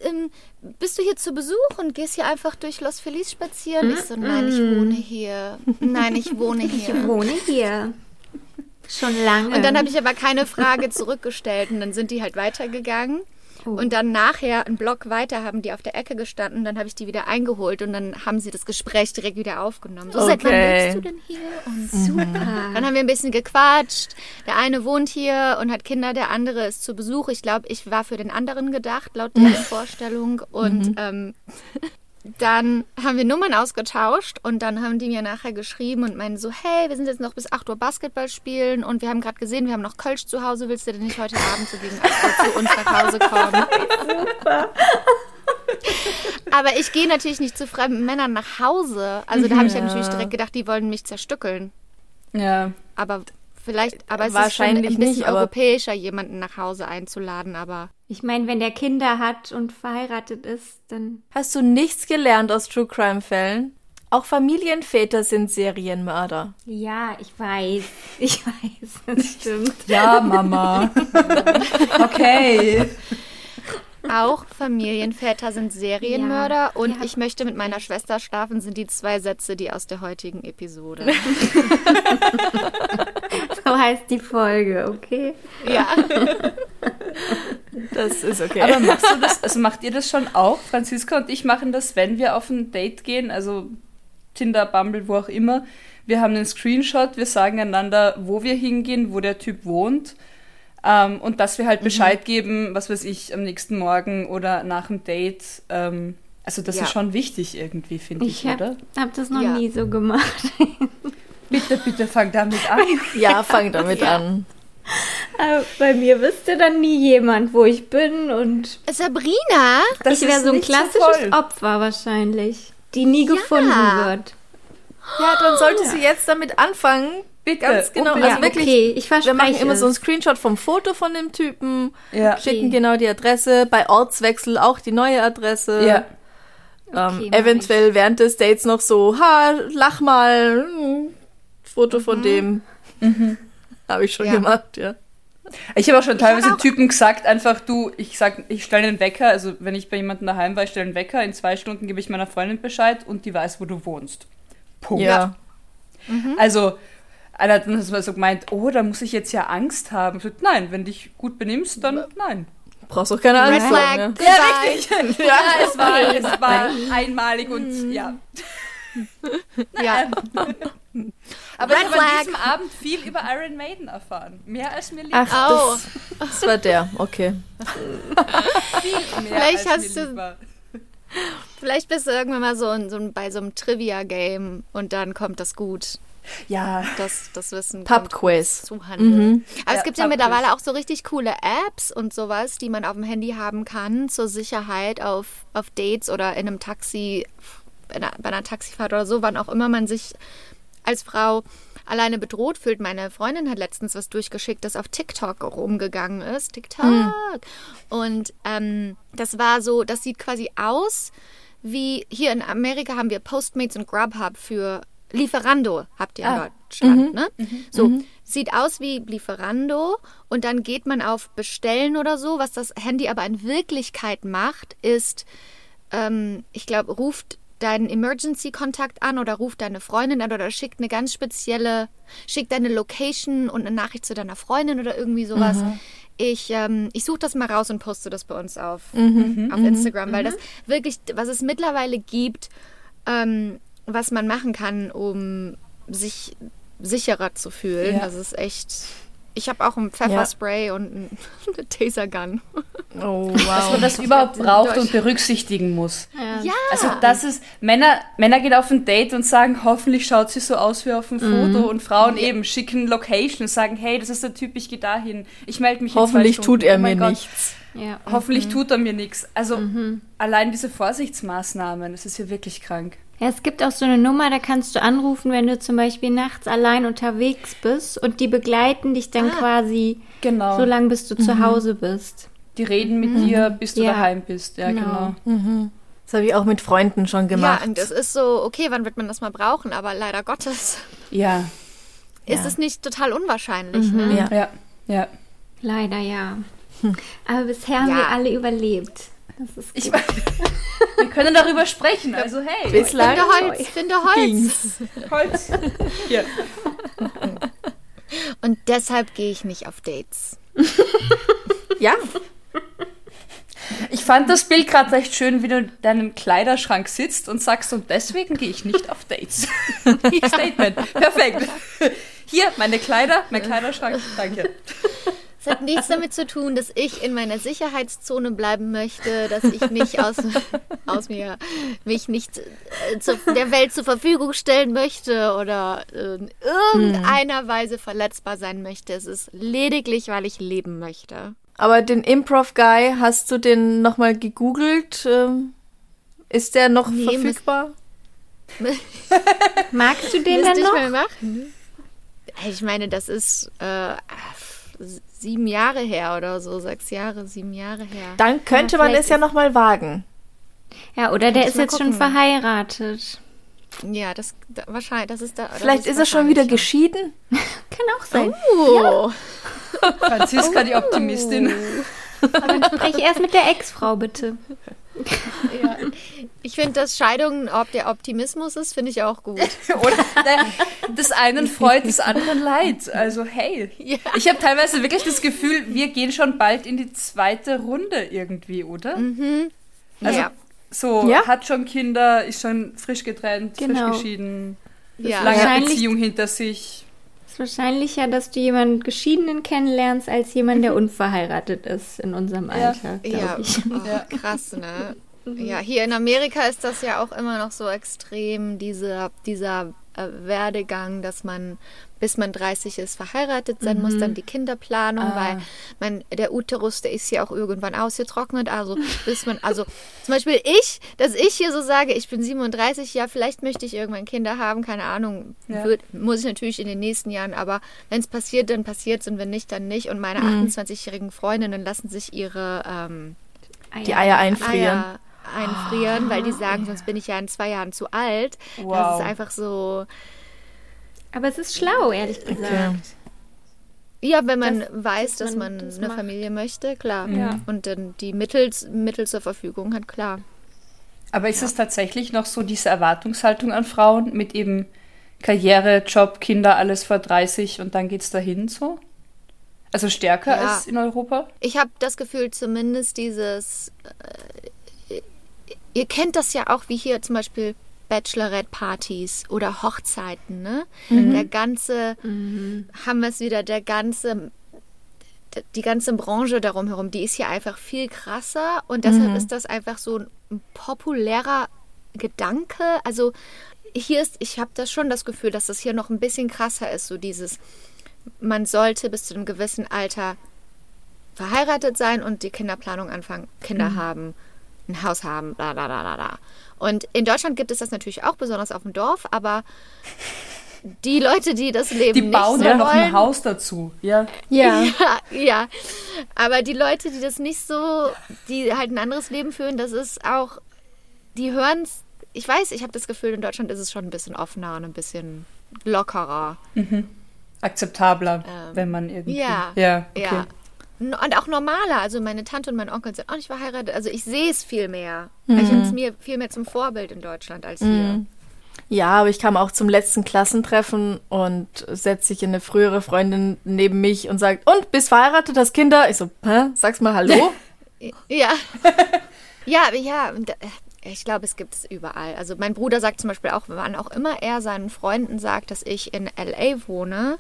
ähm, bist du hier zu Besuch und gehst hier einfach durch Los Feliz spazieren? Ich so, nein, ich wohne hier. Nein, ich wohne Ich hier. wohne hier. Schon lange. Und dann habe ich aber keine Frage zurückgestellt und dann sind die halt weitergegangen. Und dann nachher, einen Block weiter, haben die auf der Ecke gestanden. Dann habe ich die wieder eingeholt und dann haben sie das Gespräch direkt wieder aufgenommen. So, seit wann Okay. lebst du denn hier? Und Super. dann haben wir ein bisschen gequatscht. Der eine wohnt hier und hat Kinder, der andere ist zu Besuch. Ich glaube, ich war für den anderen gedacht, laut deren Vorstellung. Und ähm, dann haben wir Nummern ausgetauscht und dann haben die mir nachher geschrieben und meinen so, hey, wir sind jetzt noch bis 8 Uhr Basketball spielen und wir haben gerade gesehen, wir haben noch Kölsch zu Hause. Willst du denn nicht heute Abend so gegen 8 Uhr zu uns nach Hause kommen? Aber ich gehe natürlich nicht zu fremden Männern nach Hause. Also da habe ich ja natürlich direkt gedacht, die wollen mich zerstückeln. Ja. Aber vielleicht, aber es Wahrscheinlich ist schon ein bisschen nicht, europäischer, jemanden nach Hause einzuladen, aber Ich meine, wenn der Kinder hat und verheiratet ist, dann. Hast du nichts gelernt aus True Crime Fällen? Auch Familienväter sind Serienmörder. Ja, ich weiß. Ich weiß, das stimmt. Ja, Mama. Okay. auch Familienväter sind Serienmörder Ja, und ja. ich möchte mit meiner Schwester schlafen, sind die zwei Sätze, die aus der heutigen Episode. So heißt die Folge, okay? ja. Das ist okay. Aber machst du das, also macht ihr das schon auch? Franziska und ich machen das, wenn wir auf ein Date gehen, also Tinder, Bumble, wo auch immer. Wir haben einen Screenshot, wir sagen einander, wo wir hingehen, wo der Typ wohnt. Ähm, und dass wir halt Bescheid geben, was weiß ich, am nächsten Morgen oder nach dem Date. Ähm, also das Ja. ist schon wichtig irgendwie, finde ich, Ich habe oder? hab das noch Ja. nie so gemacht. Bitte, bitte fang damit an. ja, fang damit Ja. an. Aber bei mir wüsste dann nie jemand, wo ich bin und Sabrina? Das ich wäre so ein klassisches voll. Opfer wahrscheinlich, die nie gefunden wird. Ja, dann sollte sie jetzt damit anfangen. Bitte, Ganz genau. unbedingt. Also wirklich, okay, ich verspreche Wir machen immer es. so einen Screenshot vom Foto von dem Typen, Ja. schicken Okay. genau die Adresse, bei Ortswechsel auch die neue Adresse. Ja. Ähm, Okay, mach eventuell während des Dates noch so, ha, lach mal, Foto von dem. Habe ich schon Ja. gemacht, ja. Ich habe auch schon teilweise auch- Typen gesagt, einfach du, ich sag, ich stelle einen Wecker, also wenn ich bei jemandem daheim war, ich stelle einen Wecker, in zwei Stunden gebe ich meiner Freundin Bescheid und die weiß, wo du wohnst. Punkt. Ja. Also, einer hat dann so gemeint, oh, da muss ich jetzt ja Angst haben. Ich so, nein, wenn dich gut benimmst, dann nein. Brauchst auch keine Angst haben. Ja. Goodbye. Ja, es war, es war einmalig und ja. Ja. Aber ich habe an diesem Abend viel über Iron Maiden erfahren. Mehr als mir lieb. Ach, Oh. das, das war der, okay. viel mehr vielleicht als hast mir lieb war. Vielleicht bist du irgendwann mal so, in, so ein- bei so einem Trivia-Game und dann kommt das gut. Ja, Das, das Wissen Pub kommt Quiz. zu handeln. Aber Ja, es gibt ja Pub-Quiz. mittlerweile auch so richtig coole Apps und sowas, die man auf dem Handy haben kann, zur Sicherheit auf, auf Dates oder in einem Taxi, bei einer, bei einer Taxifahrt oder so, wann auch immer man sich als Frau alleine bedroht fühlt. Meine Freundin hat letztens was durchgeschickt, das auf TikTok rumgegangen ist. TikTok. Und ähm, das war so, das sieht quasi aus wie hier in Amerika haben wir Postmates und Grubhub für Lieferando, habt ihr in Ah. Deutschland, ne? So, sieht aus wie Lieferando und dann geht man auf Bestellen oder so. Was das Handy aber in Wirklichkeit macht, ist, ähm, ich glaube, ruft deinen Emergency-Kontakt an oder ruft deine Freundin an oder schickt eine ganz spezielle, schickt deine Location und eine Nachricht zu deiner Freundin oder irgendwie sowas. Ich, ähm, ich suche das mal raus und poste das bei uns auf, auf Instagram, weil das wirklich, was es mittlerweile gibt, ähm, was man machen kann, um sich sicherer zu fühlen. Ja. Das ist echt. Ich habe auch ein Pfefferspray und ein- eine Tasergun. Oh, Dass wow. man das überhaupt braucht und berücksichtigen muss. Ja, Also das ist, Männer, Männer gehen auf ein Date und sagen, hoffentlich schaut sie so aus wie auf dem Foto und Frauen eben schicken Location und sagen, hey, das ist der Typ, ich gehe dahin. Ich melde mich in zwei Hoffentlich tut er Oh mir Gott. nichts. Ja. Hoffentlich tut er mir nichts. Also allein diese Vorsichtsmaßnahmen, das ist ja wirklich krank. Ja, es gibt auch so eine Nummer, da kannst du anrufen, wenn du zum Beispiel nachts allein unterwegs bist und die begleiten dich dann Ah. quasi Genau. so lange, bis du zu Hause bist. Die reden mit dir, bis du Ja. daheim bist. Ja, Genau. genau. Das habe ich auch mit Freunden schon ja, gemacht. und es ist so, okay, wann wird man das mal brauchen? Aber leider Gottes Ja, ist es nicht total unwahrscheinlich. Ne? ja. ja, ja. Leider ja. Aber bisher haben Ja. wir alle überlebt. Das ist Ich wir können darüber sprechen. Also hey, Bislang Holz, finde Holz. ging's. Holz. Hier. Und deshalb gehe ich nicht auf Dates. Ja, Ich fand das Bild gerade recht schön, wie du in deinem Kleiderschrank sitzt und sagst, und deswegen gehe ich nicht auf Dates. Statement. Perfekt. Hier, meine Kleider, mein Kleiderschrank. Danke. Es hat nichts damit zu tun, dass ich in meiner Sicherheitszone bleiben möchte, dass ich nicht aus, aus mir mich nicht äh, zu, der Welt zur Verfügung stellen möchte oder in irgendeiner Weise verletzbar sein möchte. Es ist lediglich, weil ich leben möchte. aber den Improv-Guy, hast du den nochmal gegoogelt? Ähm, Ist der noch Nee, verfügbar? Magst du den dann ich noch? mal machen. Ich meine, das ist äh, sieben Jahre her oder so, sechs Jahre, sieben Jahre her. Dann könnte Ja, man es ja ist- nochmal wagen. Ja, oder der ich ist jetzt schon gucken. verheiratet. Ja, das da, wahrscheinlich, das ist da. Vielleicht ist er schon wieder geschieden. Kann auch sein. Oh. Franziska, die Optimistin. Sprech erst mit der Ex-Frau, bitte. Ja. Ich finde, dass Scheidung ob der Optimismus ist, finde ich auch gut. Oder naja, des einen freut, des anderen leid. Also hey, Ja. ich habe teilweise wirklich das Gefühl, wir gehen schon bald in die zweite Runde irgendwie, oder? Also ja. so, Ja. hat schon Kinder, ist schon frisch getrennt, Genau. frisch geschieden, Ja. lange Beziehung hinter sich. Wahrscheinlicher, dass du jemanden Geschiedenen kennenlernst, als jemanden, der unverheiratet ist in unserem Alter, Ja, oh, krass, ne? Ja, hier in Amerika ist das ja auch immer noch so extrem, dieser, dieser äh, Werdegang, dass man, bis man 30 ist, verheiratet sein muss, dann die Kinderplanung, weil man, der Uterus, der ist ja auch irgendwann ausgetrocknet, also bis man, also zum Beispiel ich, dass ich hier so sage, ich bin 37, ja, vielleicht möchte ich irgendwann Kinder haben, keine Ahnung, Ja. wird, muss ich natürlich in den nächsten Jahren, aber wenn es passiert, dann passiert es und wenn nicht, dann nicht und meine 28-jährigen Freundinnen lassen sich ihre, ähm, Die Eier einfrieren. Eier einfrieren, weil die sagen, sonst bin ich ja in zwei Jahren zu alt. Das Wow. ist einfach so. Aber es ist schlau, ehrlich gesagt. Okay. Ja, wenn man Das- weiß, dass dass man man das eine macht. Familie möchte, klar. Ja. Und dann die Mittel, Mittel zur Verfügung hat, klar. Aber ist es tatsächlich noch so diese Erwartungshaltung an Frauen mit eben Karriere, Job, Kinder, alles vor 30 und dann geht's dahin so? Also stärker Ja. als in Europa? Ich habe das Gefühl, zumindest dieses. Äh, ihr kennt das ja auch, wie hier zum Beispiel Bachelorette-Partys oder Hochzeiten, ne? Der ganze, haben wir es wieder, der ganze, die ganze Branche darum herum, die ist hier einfach viel krasser und deshalb ist das einfach so ein populärer Gedanke. Also hier ist, ich habe das schon das Gefühl, dass das hier noch ein bisschen krasser ist, so dieses, man sollte bis zu einem gewissen Alter verheiratet sein und die Kinderplanung anfangen, Kinder haben, ein Haus haben, bla bla bla bla bla. Und in Deutschland gibt es das natürlich auch, besonders auf dem Dorf, aber die Leute, die das Leben Die nicht bauen so ja noch ein Haus dazu. Ja. Ja. ja, ja. Aber die Leute, die das nicht so, die halt ein anderes Leben führen, das ist auch, die hören es, ich weiß, ich habe das Gefühl, in Deutschland ist es schon ein bisschen offener und ein bisschen lockerer. Akzeptabler, Ähm, wenn man irgendwie. ja, Ja, okay. Ja. Und auch normaler. Also meine Tante und mein Onkel sind auch nicht verheiratet. Also ich sehe es viel mehr. Ich finde es mir viel mehr zum Vorbild in Deutschland als hier. Ja, aber ich kam auch zum letzten Klassentreffen und setzt sich eine frühere Freundin neben mich und sagt, und, bist verheiratet, hast Kinder? Ich so, hä? Sag's mal Hallo? Ja. ja, ja, äh, ich glaube, es gibt es überall. Also mein Bruder sagt zum Beispiel auch, wann auch immer er seinen Freunden sagt, dass ich in LA wohne,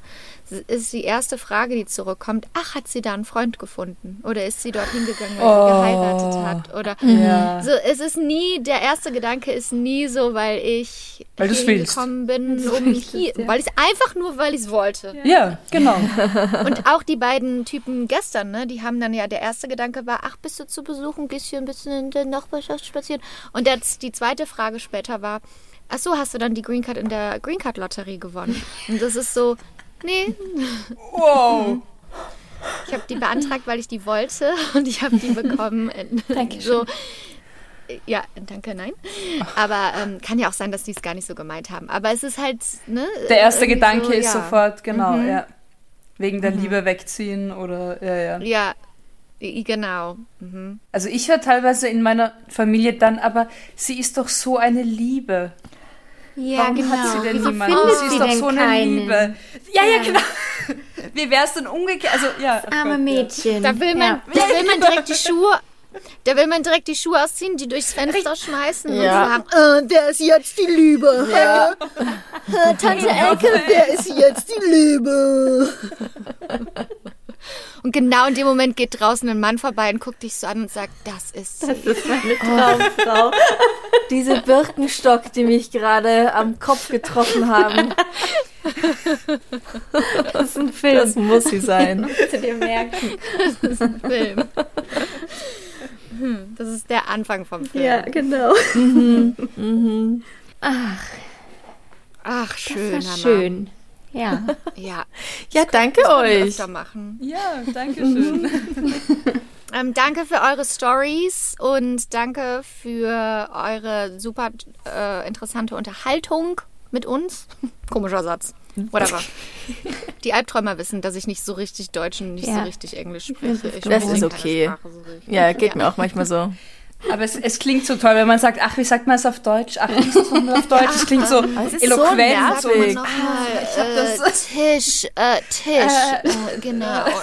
ist die erste Frage, die zurückkommt, ach, hat sie da einen Freund gefunden? Oder ist sie dorthin gegangen, weil Oh. sie geheiratet hat? Oder Ja. so, es ist nie, der erste Gedanke ist nie so, weil ich Weil gekommen bin, um hier, weil ich einfach nur, weil ich es wollte. Ja, genau. Und auch die beiden Typen gestern, ne, die haben dann ja, der erste Gedanke war, ach, bist du zu Besuch und gehst hier ein bisschen in der Nachbarschaft spazieren? Und jetzt die zweite Frage später war, ach so, hast du dann die Green Card in der Green Card Lotterie gewonnen? Und das ist so, nee, Wow. ich habe die beantragt, weil ich die wollte und ich habe die bekommen. Dankeschön. So, ja, danke, nein. Aber ähm, kann ja auch sein, dass die es gar nicht so gemeint haben. Aber es ist halt, ne? Der erste Gedanke so, ist ja. sofort, genau, ja. Wegen der Liebe wegziehen oder, ja, ja. Ja, genau. Mhm. Also ich höre teilweise in meiner Familie dann, aber sie ist doch so eine Liebe. Ja, Warum genau. hat sie denn Wieso niemanden? findet sie sie ist doch so eine keinen? Liebe. Ja, ja, genau. Wie wäre es denn umgekehrt? Also, ja. oh Arme Gott, Mädchen. Da will man, da will man direkt die Schuhe. Da will man direkt die Schuhe ausziehen, die durchs Fenster schmeißen Ja. und sagen, äh, wer ist jetzt die Liebe? Ja. Tante Elke, wer ist jetzt die Liebe? Und genau in dem Moment geht draußen ein Mann vorbei und guckt dich so an und sagt, das ist sie. Das ist meine Traumfrau. Diese Birkenstock, die mich gerade am Kopf getroffen haben, Das ist ein Film. das muss sie sein. musst du dir merken. Film. Hm, Das ist der Anfang vom Film. Ja, genau. Ach, schön. Das war Hannah. schön. Ja. Ja, Ja, danke euch. öfter machen. Ja, danke schön. Ähm, danke für eure Stories und danke für eure super äh, interessante Unterhaltung mit uns. Komischer Satz. Whatever. Die Albträumer wissen, dass ich nicht so richtig Deutsch und nicht so Ja. richtig Englisch spreche. Ich Das ist okay. So. Ja, geht mir auch manchmal so. Aber es, es klingt so toll, wenn man sagt, ach, wie sagt man es auf Deutsch? Ach, wie ist es nochmal auf Deutsch? Es klingt so es ist so eloquent. So nervig. Nochmal, ich hab äh, das- Tisch, äh, Tisch, äh, genau.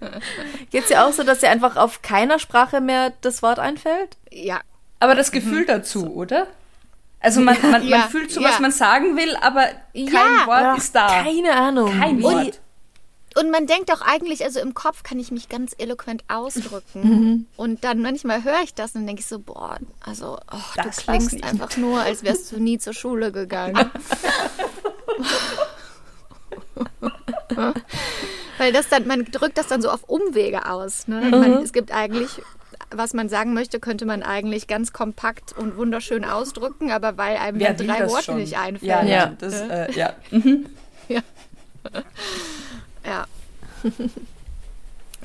Geht's dir auch so, dass dir einfach auf keiner Sprache mehr das Wort einfällt? Ja, aber das Gefühl dazu, oder? Also man, man, Ja, man fühlt so, ja. was man sagen will, aber kein Ja. Wort Ach, ist da. Keine Ahnung. Kein Und- Wort. Und man denkt auch eigentlich, also im Kopf kann ich mich ganz eloquent ausdrücken. Mhm. Und dann manchmal höre ich das und denke ich so, boah, also oh, du klingst einfach nur, als wärst du nie zur Schule gegangen. Weil das dann, man drückt das dann so auf Umwege aus. Ne? Mhm. Man, es gibt eigentlich, was man sagen möchte, könnte man eigentlich ganz kompakt und wunderschön ausdrücken, aber weil einem will drei Worte schon? nicht einfällt. Ja, ja. Ja. Das, äh, ja. Ja.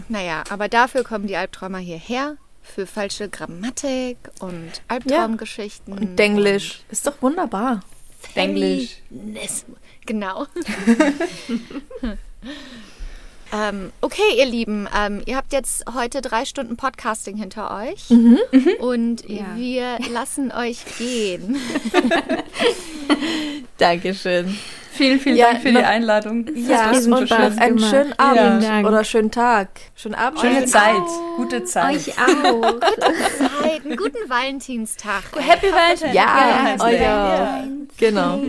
Naja, aber dafür kommen die Albträumer hierher. Für falsche Grammatik und Albtraumgeschichten. Und Denglisch. Ist doch wunderbar. Englisch. Feminismus. Genau. ähm, okay, ihr Lieben, ähm, ihr habt jetzt heute drei Stunden Podcasting hinter euch. Und Ja. wir lassen euch gehen. Dankeschön. Vielen, vielen Ja, Dank für die Einladung. Ja, riesen und Spaß einen schönen Abend Dank. oder schönen Tag. Schönen Abend. Schöne Schönen Zeit. Gute Zeit. Euch auch. Zeit, einen guten Valentinstag. Happy Valentine's Ja, Day. euer. Ja. Genau.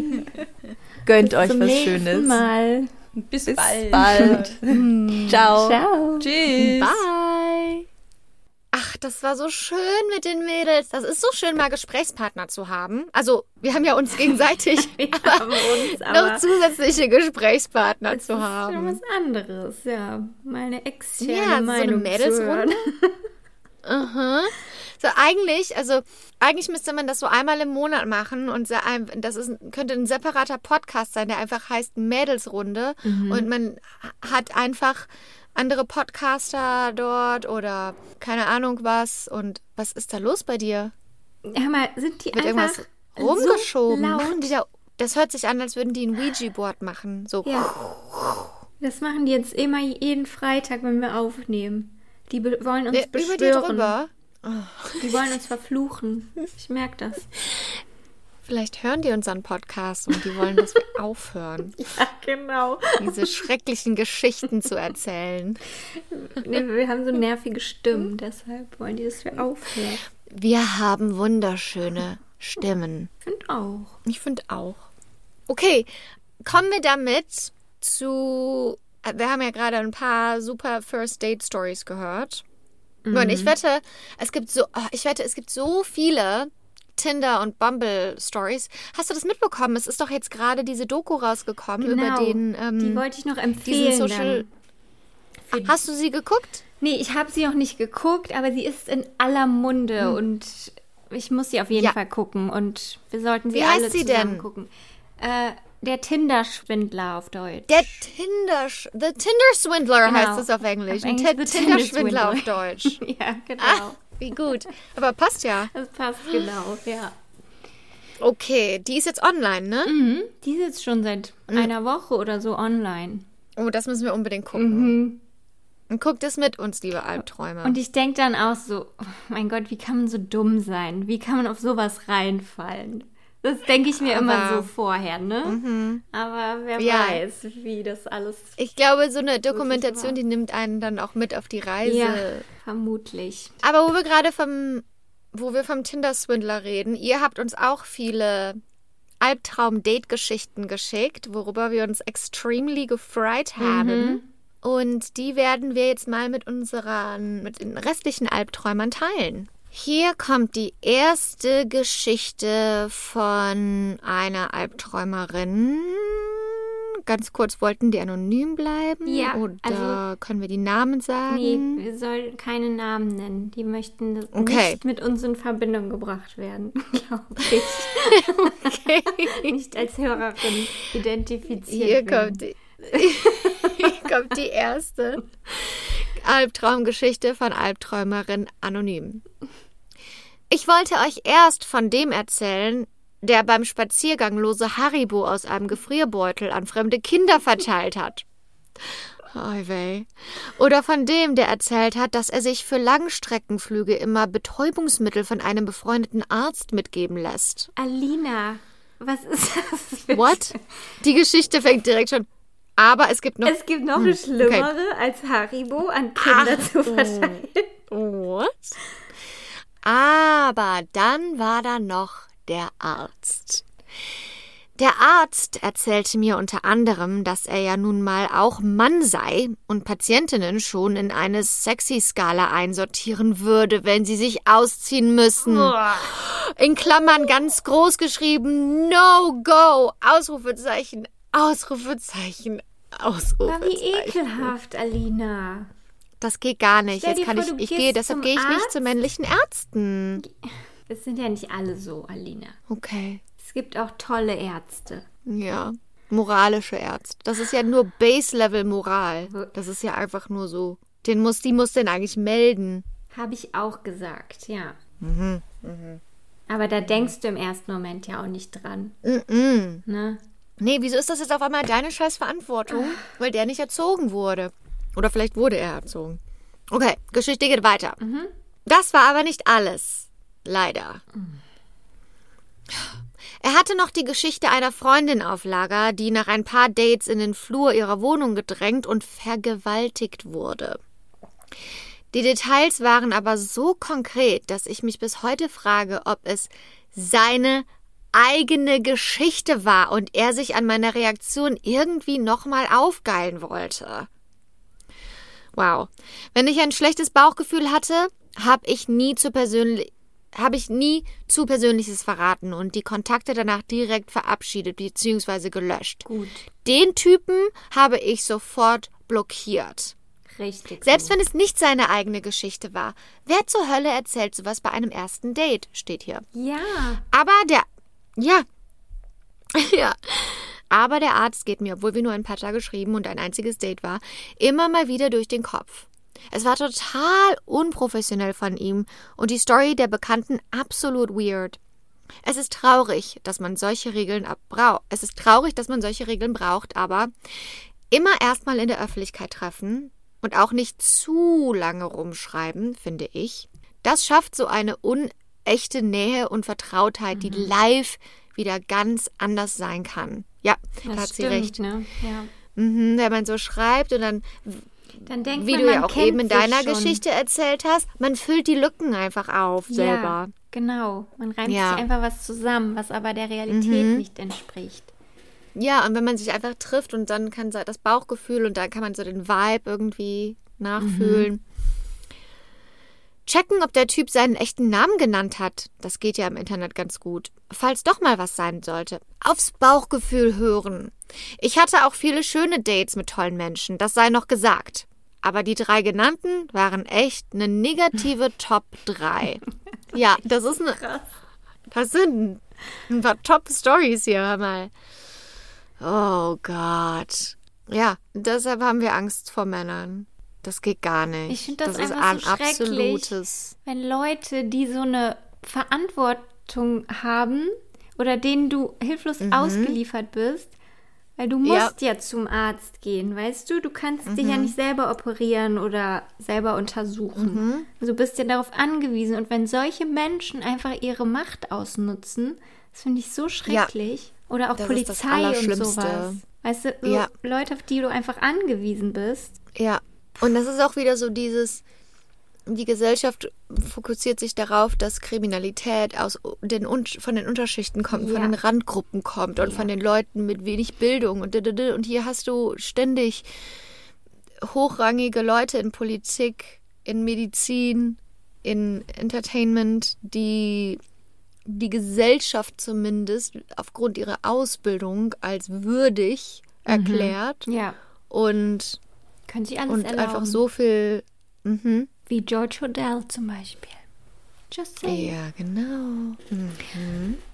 Gönnt euch Zum was Schönes. Mal. Bis, Bis bald. bald. Ciao. Ciao. Tschüss. Bye. Ach, das war so schön mit den Mädels. Das ist so schön, mal Gesprächspartner zu haben. Also, wir haben ja uns gegenseitig Wir haben uns, noch aber zusätzliche Gesprächspartner es ist zu schon haben. was anderes. Ja, mal eine externe Ja, so eine Meinung zu Mädelsrunde. Aha. So, eigentlich, also, eigentlich müsste man das so einmal im Monat machen und das ist, könnte ein separater Podcast sein, der einfach heißt Mädelsrunde und man hat einfach andere Podcaster dort oder keine Ahnung was und was ist da los bei dir? Hör mal, sind die Wird einfach irgendwas rumgeschoben? So laut? da, das hört sich an, als würden die ein Ouija-Board machen. So. Ja. Das machen die jetzt immer jeden Freitag, wenn wir aufnehmen. Die wollen uns Über beschwören. dir drüber. Die wollen uns verfluchen. Ich merke das. Vielleicht hören die unseren Podcast und die wollen, dass wir aufhören, Ja, genau. diese schrecklichen Geschichten zu erzählen. Nee, wir haben so nervige Stimmen, deshalb wollen die, dass wir aufhören. Wir haben wunderschöne Stimmen. Ich finde auch. Ich finde auch. Okay, kommen wir damit zu. Wir haben ja gerade ein paar super First Date Stories gehört. Und ich wette, es gibt so, ah, ich wette, es gibt so viele Tinder und Bumble Stories. Hast du das mitbekommen? Es ist doch jetzt gerade diese Doku rausgekommen über den. Ähm, die wollte ich noch empfehlen. Social. Hast du sie geguckt? Nee, ich habe sie noch nicht geguckt, aber sie ist in aller Munde und ich muss sie auf jeden Ja. Fall gucken und wir sollten sie Wie heißt alle sie zusammen denn? gucken. Äh, der Tinder-Schwindler auf Deutsch. Der Tinder, The Tinder Swindler Genau. heißt es auf Englisch. Auf Englisch Ti- The Tinder Tinder Schwindler auf. Deutsch. ja, genau. Ah, wie gut. Aber passt ja. Das passt genau, ja. Okay, die ist jetzt online, ne? Mhm. Die ist jetzt schon seit einer Woche oder so online. Oh, das müssen wir unbedingt gucken. Und guckt es mit uns, liebe Albträume. Und ich denke dann auch so, oh mein Gott, wie kann man so dumm sein? Wie kann man auf sowas reinfallen? Das denke ich mir immer Aber- so vorher, ne? Aber wer Ja. weiß, wie das alles. ich glaube, so eine Dokumentation, die nimmt einen dann auch mit auf die Reise. Ja, vermutlich. Aber wo wir gerade vom, wo wir vom Tinder-Swindler reden, ihr habt uns auch viele Albtraum-Date-Geschichten geschickt, worüber wir uns extremely gefreut haben. Und die werden wir jetzt mal mit unseren, mit den restlichen Albträumern teilen. Hier kommt die erste Geschichte von einer Albträumerin. Ganz kurz, wollten die anonym bleiben? Ja, Oder also- können wir die Namen sagen? Nee, wir sollen keine Namen nennen. Die möchten Okay. nicht mit uns in Verbindung gebracht werden, glaube ich. Nicht als Hörerin identifiziert Hier werden. kommt die, hier kommt die erste Albtraumgeschichte von Albträumerin Anonym. Ich wollte euch erst von dem erzählen, der beim Spaziergang lose Haribo aus einem Gefrierbeutel an fremde Kinder verteilt hat. Weh. Oder von dem, der erzählt hat, dass er sich für Langstreckenflüge immer Betäubungsmittel von einem befreundeten Arzt mitgeben lässt. Alina, was ist das? Für What? Die Geschichte fängt direkt schon. Aber es gibt noch. Es gibt noch eine schlimmere als Haribo an Kinder zu verteilen. What? Aber dann war da noch der Arzt. Der Arzt erzählte mir unter anderem, dass er ja nun mal auch Mann sei und Patientinnen schon in eine Sexy-Skala einsortieren würde, wenn sie sich ausziehen müssen. In Klammern ganz groß geschrieben, no go, Ausrufezeichen, Ausrufezeichen, Ausrufezeichen. wie ekelhaft, Alina. Das geht gar nicht. Stell Jetzt kann vor, ich, ich gehe, deshalb gehe ich nicht Arzt. zu männlichen Ärzten. Es sind ja nicht alle so, Alina. Okay. Es gibt auch tolle Ärzte. Ja. Moralische Ärzte. Das ist ja nur Base-Level-Moral. Das ist ja einfach nur so. Den muss, die muss den eigentlich melden. Habe ich auch gesagt, ja. Mhm, Aber da denkst du im ersten Moment ja auch nicht dran. Mm-mm. Ne? Nee, wieso ist das jetzt auf einmal deine scheiß Verantwortung? Weil der nicht erzogen wurde. Oder vielleicht wurde er erzogen. Okay, Geschichte geht weiter. Das war aber nicht alles. Leider. Er hatte noch die Geschichte einer Freundin auf Lager, die nach ein paar Dates in den Flur ihrer Wohnung gedrängt und vergewaltigt wurde. Die Details waren aber so konkret, dass ich mich bis heute frage, ob es seine eigene Geschichte war und er sich an meiner Reaktion irgendwie nochmal aufgeilen wollte. Wow. Wenn ich ein schlechtes Bauchgefühl hatte, habe ich nie zu persönlich habe ich nie zu Persönliches verraten und die Kontakte danach direkt verabschiedet bzw. gelöscht. Gut, Den Typen habe ich sofort blockiert. richtig. Selbst wenn es nicht seine eigene Geschichte war. Wer zur Hölle erzählt sowas bei einem ersten Date? Steht hier. Ja, Aber der. Ja. ja. Aber der Arzt geht mir, obwohl wir nur ein paar Tage geschrieben und ein einziges Date war, immer mal wieder durch den Kopf. Es war total unprofessionell von ihm und die Story der Bekannten absolut weird. Es ist traurig, dass man solche Regeln braucht. Es ist traurig, dass man solche Regeln braucht, aber immer erstmal in der Öffentlichkeit treffen und auch nicht zu lange rumschreiben, finde ich. Das schafft so eine unechte Nähe und Vertrautheit, die live wieder ganz anders sein kann. Ja, da Das hat sie stimmt, recht. ne? Ja. Mhm, wenn man so schreibt und dann, Dann denkt wie man, du man ja auch kennt eben in deiner schon. Geschichte erzählt hast, man füllt die Lücken einfach auf selber. Ja, genau. Man reimt Ja. Mhm. sich einfach was zusammen, was aber der Realität nicht entspricht. Ja, und wenn man sich einfach trifft und dann kann das Bauchgefühl und dann kann man so den Vibe irgendwie nachfühlen. Checken, ob der Typ seinen echten Namen genannt hat. Das geht ja im Internet ganz gut. Falls doch mal was sein sollte. Aufs Bauchgefühl hören. Ich hatte auch viele schöne Dates mit tollen Menschen, das sei noch gesagt. Aber die drei genannten waren echt eine negative Top 3. Ja, das ist eine. Das sind ein paar Top-Stories hier, hör mal. Oh Gott. Ja, deshalb haben wir Angst vor Männern. Das geht gar nicht. Ich finde das ist einfach ein so absolutes. Wenn Leute, die so eine Verantwortung haben oder denen du hilflos ausgeliefert bist, weil du Mhm. Ja. Mhm. musst ja. zum Arzt gehen, weißt du? Du kannst dich ja nicht selber operieren oder selber untersuchen. Mhm. Du bist ja darauf angewiesen. Und wenn solche Menschen einfach ihre Macht ausnutzen, das finde ich so schrecklich. Oder auch Das ist das Polizei und sowas. Weißt du, so Ja. Leute, auf die du einfach angewiesen bist. Ja. Und das ist auch wieder so dieses. Die Gesellschaft fokussiert sich darauf, dass Kriminalität aus den, von den Unterschichten kommt, von Ja. den Randgruppen kommt und von den Leuten mit wenig Bildung. Und, und hier hast du ständig hochrangige Leute in Politik, in Medizin, in Entertainment, die die Gesellschaft zumindest aufgrund ihrer Ausbildung als würdig erklärt Ja. und, Können sie alles und erlauben. einfach so viel. Mhm. Wie George Hodel zum Beispiel. Just saying. Ja, genau.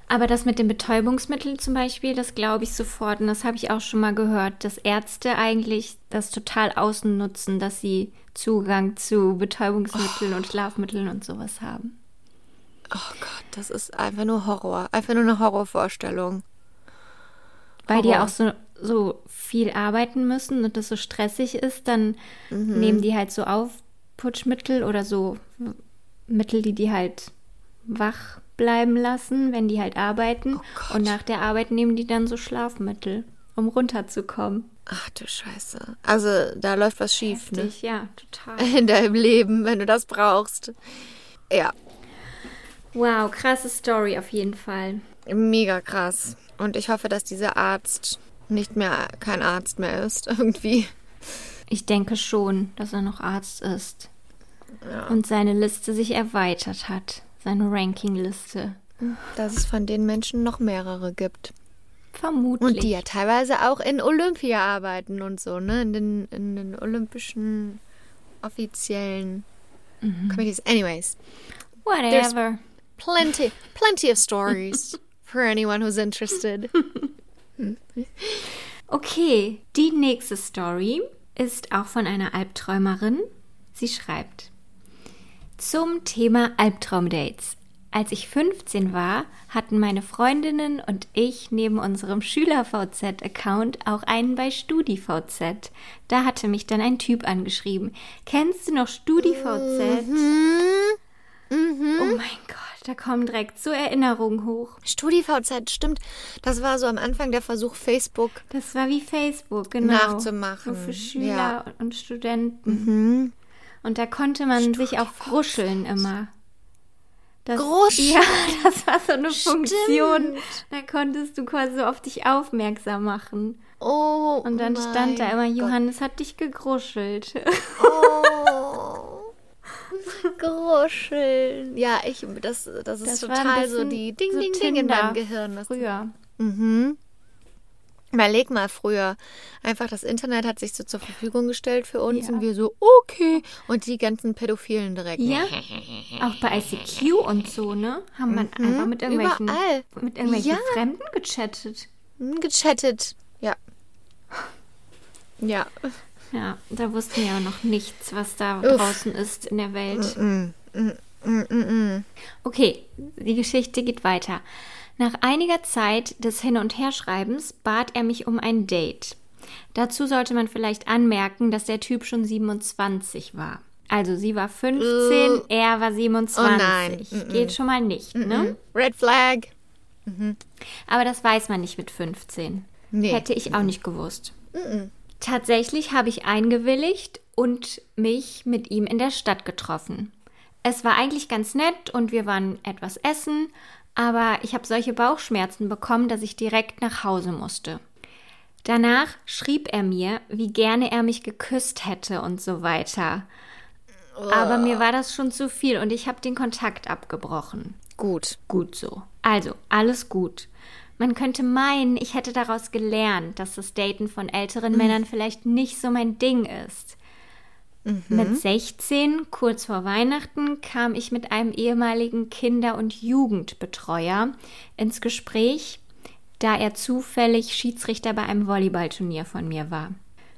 Aber das mit den Betäubungsmitteln zum Beispiel, das glaube ich sofort. Und das habe ich auch schon mal gehört, dass Ärzte eigentlich das total ausnutzen, dass sie Zugang zu Betäubungsmitteln und Schlafmitteln und sowas haben. Oh Gott, das ist einfach nur Horror. Einfach nur eine Horrorvorstellung. Weil die Horror. auch so, so viel arbeiten müssen und das so stressig ist, dann nehmen die halt so Aufputschmittel oder so Mittel, die die halt wach bleiben lassen, wenn die halt arbeiten. und nach der Arbeit nehmen die dann so Schlafmittel, um runterzukommen. Ach du Scheiße. Also da läuft was schief, ne? Heftig, Ja, total. In deinem Leben, wenn du das brauchst. Ja, Wow, krasse Story auf jeden Fall. mega krass. Und ich hoffe, dass dieser Arzt nicht mehr kein Arzt mehr ist, irgendwie. Ich denke schon, dass er noch Arzt ist. Und seine Liste sich erweitert hat. Seine Rankingliste. Dass es von den Menschen noch mehrere gibt. Vermutlich. Und die ja teilweise auch in Olympia arbeiten und so, ne? In den, in den olympischen offiziellen Committees. Anyways, Whatever. plenty, plenty of stories for anyone who's interested. Okay, die nächste Story ist auch von einer Albträumerin. Sie schreibt zum Thema Albtraumdates. Als ich 15 war, hatten meine Freundinnen und ich neben unserem Schüler-VZ-Account auch einen bei StudiVZ. Da hatte mich dann ein Typ angeschrieben. Kennst du noch StudiVZ? Oh mein Gott, da kommen direkt so Erinnerungen hoch. StudiVZ, stimmt. Das war so am Anfang der Versuch, Facebook. Das war wie Facebook, genau. Nachzumachen, Nur für Schüler ja. und Studenten. Und da konnte man sich auch gruscheln immer. Das, Gruscheln? Ja, das war so eine Funktion. Da konntest du quasi so auf dich aufmerksam machen. Oh, Und dann stand da immer, Gott. Johannes hat dich gegruschelt. Oh. Gruscheln. Ja, ich, das, das ist Das total so die Ding, so Ding, Ding in deinem Gehirn. Das Früher. Überleg mal früher. Einfach das Internet hat sich so zur Verfügung gestellt für uns Ja. und wir so, okay. Und die ganzen Pädophilen direkt. Ja, auch bei ICQ und so, ne? Haben man einfach mit irgendwelchen, überall. mit irgendwelchen Ja. Fremden gechattet. Hm, Gechattet. Ja. Ja. Ja, da wussten wir ja noch nichts, was da Uff. draußen ist in der Welt. Mm, Okay, die Geschichte geht weiter. Nach einiger Zeit des Hin- und Herschreibens bat er mich um ein Date. Dazu sollte man vielleicht anmerken, dass der Typ schon 27 war. Also sie war 15, Äh. er war 27. Oh nein. Mm-mm. Geht schon mal nicht, ne? Red Flag. Aber das weiß man nicht mit 15. Nee. Hätte ich auch nicht gewusst. Tatsächlich habe ich eingewilligt und mich mit ihm in der Stadt getroffen. Es war eigentlich ganz nett und wir waren etwas essen, aber ich habe solche Bauchschmerzen bekommen, dass ich direkt nach Hause musste. Danach schrieb er mir, wie gerne er mich geküsst hätte und so weiter. Aber mir war das schon zu viel und ich habe den Kontakt abgebrochen. Gut. Gut so. Also, alles gut. Man könnte meinen, ich hätte daraus gelernt, dass das Daten von älteren Männern vielleicht nicht so mein Ding ist. Mit 16, kurz vor Weihnachten, kam ich mit einem ehemaligen Kinder- und Jugendbetreuer ins Gespräch, da er zufällig Schiedsrichter bei einem Volleyballturnier von mir war.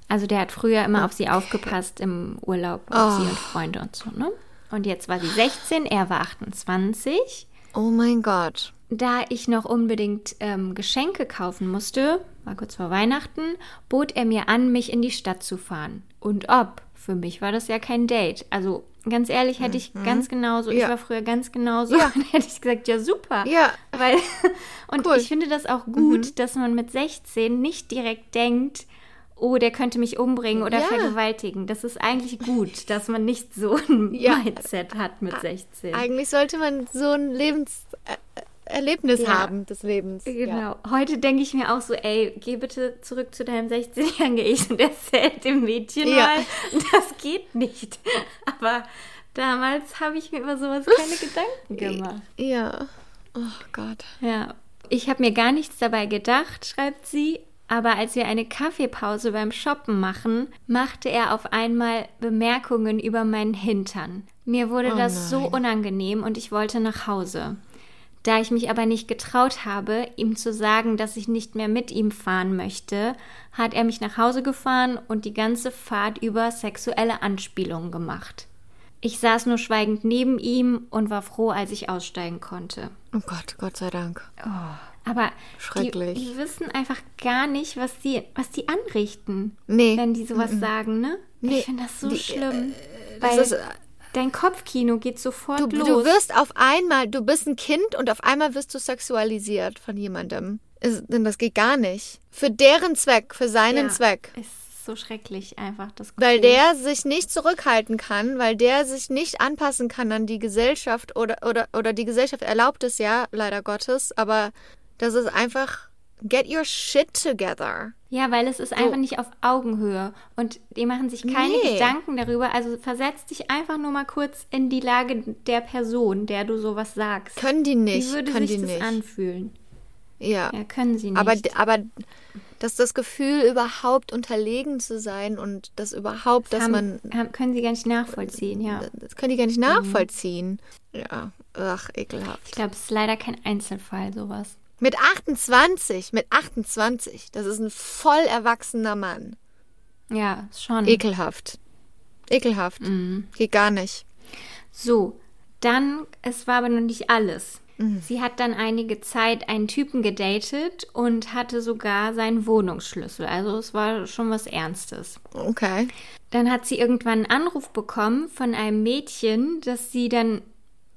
Also der hat früher immer auf sie aufgepasst im Urlaub, auf sie und Freunde und so, ne? Und jetzt war sie 16, er war 28. Oh mein Gott. Da ich noch unbedingt ähm, Geschenke kaufen musste, war kurz vor Weihnachten, bot er mir an, mich in die Stadt zu fahren. Und ob. Für mich war das ja kein Date. Also ganz ehrlich, hätte ich ganz genauso, ich Ja. war früher ganz genauso, Ja. hätte ich gesagt, ja super. Ja. Weil, und Cool. ich finde das auch gut, dass man mit 16 nicht direkt denkt, oh, der könnte mich umbringen oder Ja. vergewaltigen. Das ist eigentlich gut, dass man nicht so ein Ja. Mindset hat mit 16. Eigentlich sollte man so ein Lebenserlebnis Ja. haben des Lebens. Genau. Ja. Heute denke ich mir auch so, ey, geh bitte zurück zu deinem 16-jährigen Ich und erzähl dem Mädchen Ja. mal, das geht nicht. Aber damals habe ich mir über sowas keine Gedanken gemacht. Ja. Oh Gott. Ja. Ich habe mir gar nichts dabei gedacht, schreibt sie. Aber als wir eine Kaffeepause beim Shoppen machen, machte er auf einmal Bemerkungen über meinen Hintern. Mir wurde Oh das so unangenehm und ich wollte nach Hause. Da ich mich aber nicht getraut habe, ihm zu sagen, dass ich nicht mehr mit ihm fahren möchte, hat er mich nach Hause gefahren und die ganze Fahrt über sexuelle Anspielungen gemacht. Ich saß nur schweigend neben ihm und war froh, als ich aussteigen konnte. Oh Gott, Gott sei Dank. Aber Schrecklich. Die, die wissen einfach gar nicht, was die, was die anrichten, Nee. wenn die sowas sagen, ne? Nee, Ich finde das so die, schlimm. das weil ist- äh, dein Kopfkino geht sofort Du, los. du wirst auf einmal, du bist ein Kind und auf einmal wirst du sexualisiert von jemandem. Denn das geht gar nicht. Für deren Zweck, für seinen Ja, Zweck. Ist so schrecklich einfach das Gefühl. Weil der sich nicht zurückhalten kann, weil der sich nicht anpassen kann an die Gesellschaft oder, oder, oder die Gesellschaft erlaubt es ja, leider Gottes, aber das ist einfach, get your shit together. Ja, weil es ist einfach nicht auf Augenhöhe und die machen sich keine Nee. Gedanken darüber. Also versetz dich einfach nur mal kurz in die Lage der Person, der du sowas sagst. Können die nicht, Wie würde können sich die das nicht. anfühlen? Ja. Ja, können sie nicht. Aber, aber dass das Gefühl, überhaupt unterlegen zu sein und das überhaupt, dass haben, man, haben, können sie gar nicht nachvollziehen, ja. das können die gar nicht nachvollziehen. Ja, ach, ekelhaft. Ich glaube, es ist leider kein Einzelfall, sowas. Mit 28, mit 28, das ist ein voll erwachsener Mann. Ja, schon. Ekelhaft. Ekelhaft. Geht gar nicht. So, dann, es war aber noch nicht alles. Sie hat dann einige Zeit einen Typen gedatet und hatte sogar seinen Wohnungsschlüssel. Also es war schon was Ernstes. Okay. Dann hat sie irgendwann einen Anruf bekommen von einem Mädchen, das sie dann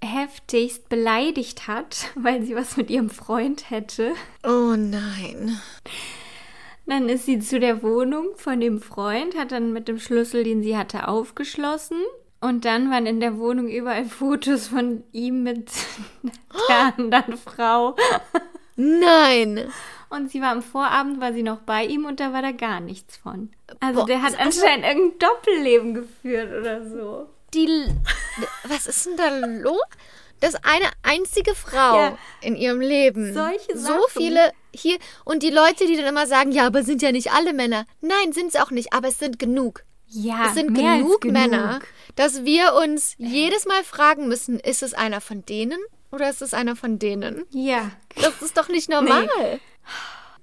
heftigst beleidigt hat, weil sie was mit ihrem Freund hätte. Oh nein. Dann ist sie zu der Wohnung von dem Freund, hat dann mit dem Schlüssel, den sie hatte, aufgeschlossen. Und dann waren in der Wohnung überall Fotos von ihm mit der anderen Frau. Nein. Und sie war am Vorabend, war sie noch bei ihm und da war da gar nichts von. Also Boah, der hat also- anscheinend irgendein Doppelleben geführt oder so. Die. Was ist denn da los? Das eine einzige Frau Ja. in ihrem Leben. Solche So Sachen. viele hier. Und die Leute, die dann immer sagen, ja, aber sind ja nicht alle Männer. Nein, sind es auch nicht, aber es sind genug. Ja, Es sind mehr als genug, genug Männer, dass wir uns jedes Mal fragen müssen, ist es einer von denen oder ist es einer von denen? Ja, Das ist doch nicht normal.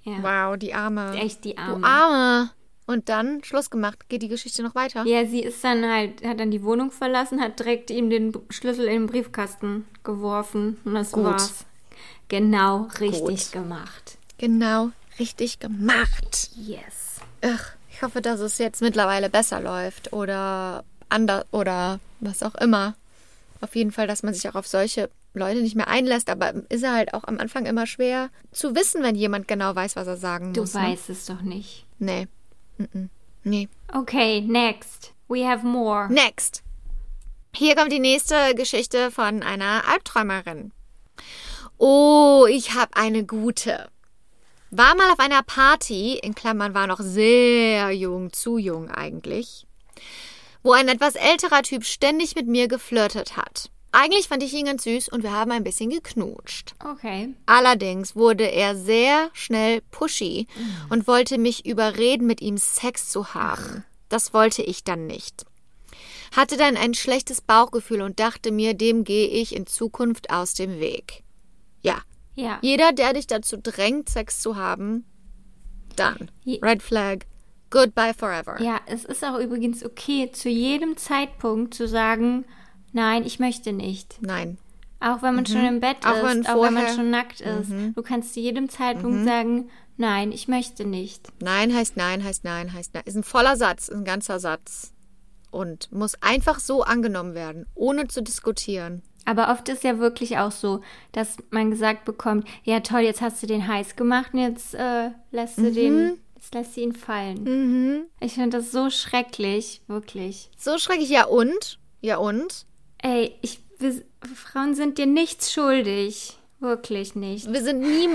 ja. Wow, die Arme. Echt die Du Arme. Und dann Schluss gemacht. Geht die Geschichte noch weiter? Ja, sie ist dann halt, hat dann die Wohnung verlassen, hat direkt ihm den Schlüssel in den Briefkasten geworfen und das Gut. war's. Genau richtig Gut. gemacht. Genau, richtig gemacht. Yes. Ach, ich hoffe, dass es jetzt mittlerweile besser läuft oder anders oder was auch immer. Auf jeden Fall, dass man sich auch auf solche Leute nicht mehr einlässt, aber ist ja halt auch am Anfang immer schwer zu wissen, wenn jemand genau weiß, was er sagen Du muss. ne? weißt es doch nicht. Nee. Mm-mm. Nee. Okay, next. We have more. Next. Hier kommt die nächste Geschichte von einer Albträumerin. Oh, ich habe eine gute. War mal auf einer Party, in Klammern war noch sehr jung, zu jung eigentlich, wo ein etwas älterer Typ ständig mit mir geflirtet hat. Eigentlich fand ich ihn ganz süß und wir haben ein bisschen geknutscht. Okay. Allerdings wurde er sehr schnell pushy und wollte mich überreden, mit ihm Sex zu haben. Das wollte ich dann nicht. Hatte dann ein schlechtes Bauchgefühl und dachte mir, dem gehe ich in Zukunft aus dem Weg. Ja, Ja. jeder, der dich dazu drängt, Sex zu haben, dann. Red Flag. Goodbye forever. Ja, es ist auch übrigens okay, zu jedem Zeitpunkt zu sagen, nein, ich möchte nicht. Nein. Auch wenn man schon im Bett Auch ist, wenn auch wenn man schon nackt ist. Du kannst zu jedem Zeitpunkt sagen, nein, ich möchte nicht. Nein heißt nein, heißt nein, heißt nein. Ist ein voller Satz, ein ganzer Satz. Und muss einfach so angenommen werden, ohne zu diskutieren. Aber oft ist ja wirklich auch so, dass man gesagt bekommt, ja toll, jetzt hast du den heiß gemacht und jetzt äh, lässt du den, jetzt lässt sie ihn fallen. Ich finde das so schrecklich, wirklich. So schrecklich. Ja und? Ja und? Ey, ich, wir, Frauen sind dir nichts schuldig. Wirklich nicht. Wir sind nie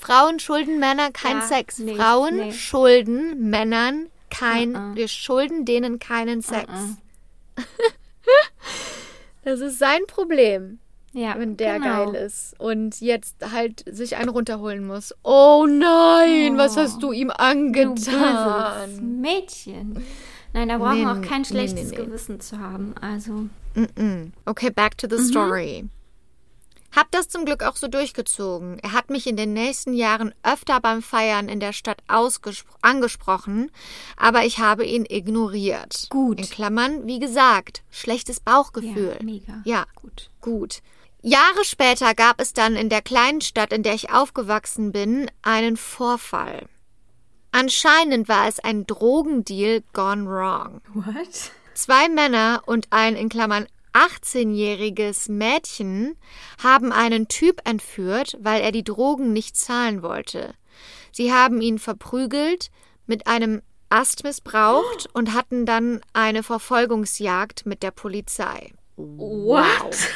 Frauen schulden Männer kein Ja, Sex. nicht, Frauen nee. schulden Männern kein, Uh-uh. wir schulden denen keinen Sex. das ist sein Problem, Ja, wenn der genau. geil ist und jetzt halt sich einen runterholen muss. Oh nein, was hast du ihm Du angetan? böses Mädchen. Nein, da brauchen Nee, wir auch kein schlechtes nee, nee. Gewissen zu haben. Also. Okay, back to the Mhm. story. Hab das zum Glück auch so durchgezogen. Er hat mich in den nächsten Jahren öfter beim Feiern in der Stadt angesprochen, aber ich habe ihn ignoriert. Gut. In Klammern, wie gesagt, schlechtes Bauchgefühl. ja, mega. Ja, Gut. gut. Jahre später gab es dann in der kleinen Stadt, in der ich aufgewachsen bin, einen Vorfall. Anscheinend war es ein Drogendeal gone wrong. What? Zwei Männer und ein in Klammern 18-jähriges Mädchen haben einen Typ entführt, weil er die Drogen nicht zahlen wollte. Sie haben ihn verprügelt, mit einem Ast missbraucht und hatten dann eine Verfolgungsjagd mit der Polizei. What?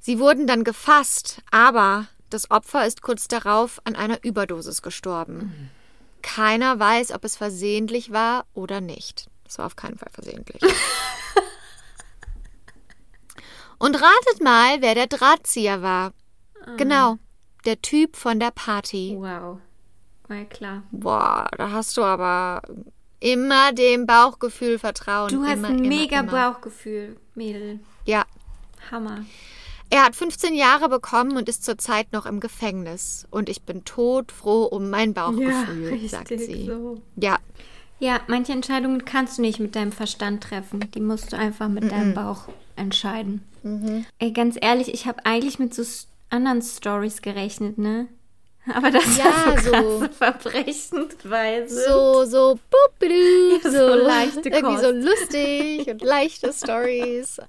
Sie wurden dann gefasst, aber das Opfer ist kurz darauf an einer Überdosis gestorben. Keiner weiß, ob es versehentlich war oder nicht. Es war auf keinen Fall versehentlich. Und ratet mal, wer der Drahtzieher war. Genau, der Typ von der Party. Wow. War klar. Boah, da hast du aber immer dem Bauchgefühl vertrauen. Du hast immer, ein immer, mega immer. Bauchgefühl, Mädel. Ja, Hammer. Er hat 15 Jahre bekommen und ist zurzeit noch im Gefängnis. Und ich bin todfroh um mein Bauchgefühl, sagt sie. so. Ja, Ja, manche Entscheidungen kannst du nicht mit deinem Verstand treffen. Die musst du einfach mit deinem Bauch entscheiden. Ey, ganz ehrlich, ich habe eigentlich mit so anderen Stories gerechnet, ne? Aber das Ja, war so so- krasse Verbrechensweise. so, so, bupidu, Ja, so, so leichte irgendwie Kost. so lustig und leichte Stories.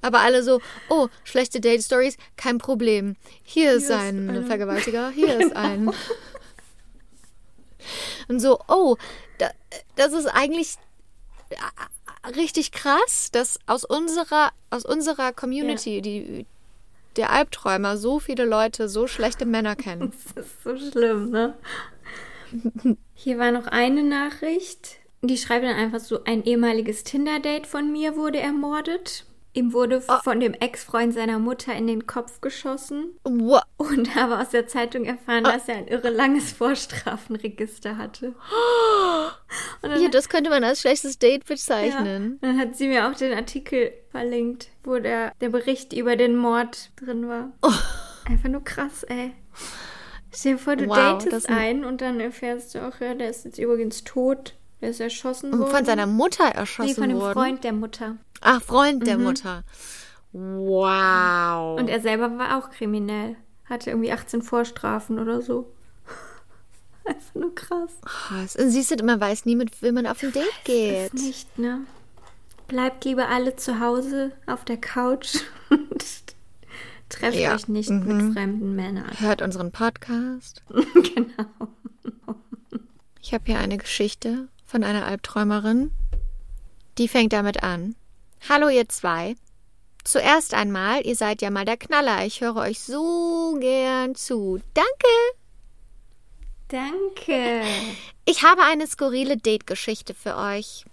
Aber alle so, oh, schlechte Date-Stories, kein Problem. Hier ist ist ein eine. Vergewaltiger, hier ist ein. Und so, oh, da, das ist eigentlich äh, richtig krass, dass aus unserer, aus unserer Community, die, der Albträumer, so viele Leute so schlechte Männer kennen. Das ist so schlimm, ne? Hier war noch eine Nachricht. Die schreibt dann einfach so: Ein ehemaliges Tinder-Date von mir wurde ermordet. Ihm wurde von dem Ex-Freund seiner Mutter in den Kopf geschossen Wow. und habe aus der Zeitung erfahren, dass er ein irre langes Vorstrafenregister hatte. Dann, Ja, das könnte man als schlechtes Date ja, bezeichnen. dann hat sie mir auch den Artikel verlinkt, wo der, der Bericht über den Mord drin war. Einfach nur krass, ey. Stell dir vor, du Wow, datest einen und dann erfährst du auch, ja, der ist jetzt übrigens tot. Der ist erschossen worden. Und von seiner Mutter erschossen Nee, von dem worden. Freund der Mutter. Ach, Freund der Mutter. Wow. Und er selber war auch kriminell. Hatte irgendwie 18 Vorstrafen oder so. Einfach nur krass. Oh, siehst du, man weiß nie, mit wem man auf ein Date geht. Nicht, ne? Bleibt lieber alle zu Hause auf der Couch und trefft Ja. euch nicht Mhm. mit fremden Männern. Hört unseren Podcast. genau. Ich habe hier eine Geschichte von einer Albträumerin. Die fängt damit an. Hallo ihr zwei. Zuerst einmal, ihr seid ja mal der Knaller. Ich höre euch so gern zu. Danke. Danke. Ich habe eine skurrile Date-Geschichte für euch.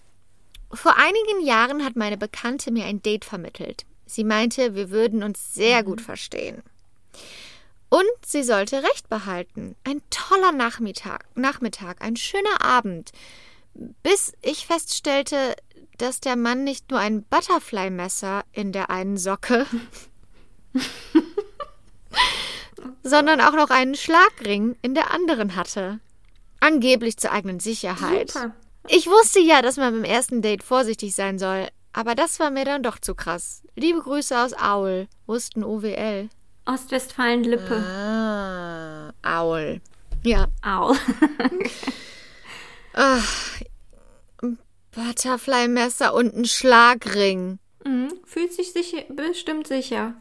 Vor einigen Jahren hat meine Bekannte mir ein Date vermittelt. Sie meinte, wir würden uns sehr gut verstehen. Und sie sollte Recht behalten. Ein toller Nachmittag, Nachmittag, ein schöner Abend. Bis ich feststellte, dass der Mann nicht nur ein Butterfly-Messer in der einen Socke, sondern auch noch einen Schlagring in der anderen hatte. Angeblich zur eigenen Sicherheit. Super. Ich wusste ja, dass man beim ersten Date vorsichtig sein soll, aber das war mir dann doch zu krass. Liebe Grüße aus Aul. Wussten OWL. Ostwestfalen-Lippe. Ah, Aul. Ja. Au. Butterfly-Messer und ein Schlagring. Mhm. Fühlt sich sicher, bestimmt sicher.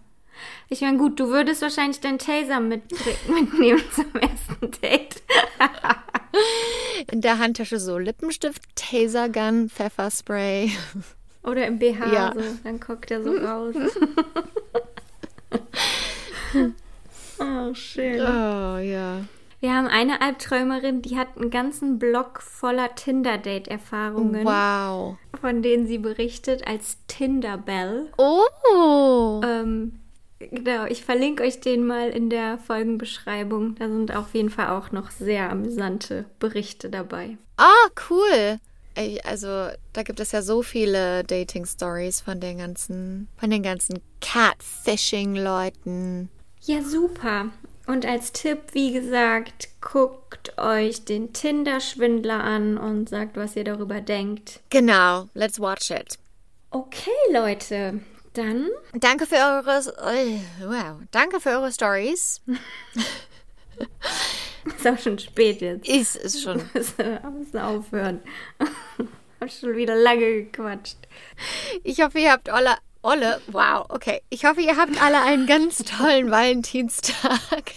Ich meine, gut, du würdest wahrscheinlich deinen Taser mit, mitnehmen zum ersten Date. In der Handtasche so Lippenstift, Tasergun, Pfefferspray. Oder im BH, Ja. so. Dann guckt er so raus. oh, schön. Oh, ja. Wir haben eine Albträumerin, die hat einen ganzen Blog voller Tinder-Date-Erfahrungen, Wow. von denen sie berichtet als Tinderbell. Oh. Ähm, genau, ich verlinke euch den mal in der Folgenbeschreibung. Da sind auf jeden Fall auch noch sehr amüsante Berichte dabei. Ah, cool. Ey, also, da gibt es ja so viele Dating-Stories von den ganzen, von den ganzen Catfishing-Leuten. Ja, super. Und als Tipp, wie gesagt, guckt euch den Tinder-Schwindler an und sagt, was ihr darüber denkt. Genau, let's watch it. Okay, Leute, dann Danke für eure, äh, wow, danke für eure Stories. ist auch schon spät jetzt. Ist es schon. Wir müssen aufhören. Hab schon wieder lange gequatscht. Ich hoffe, ihr habt alle, alle, wow, okay. Ich hoffe, ihr habt alle einen ganz tollen Valentinstag.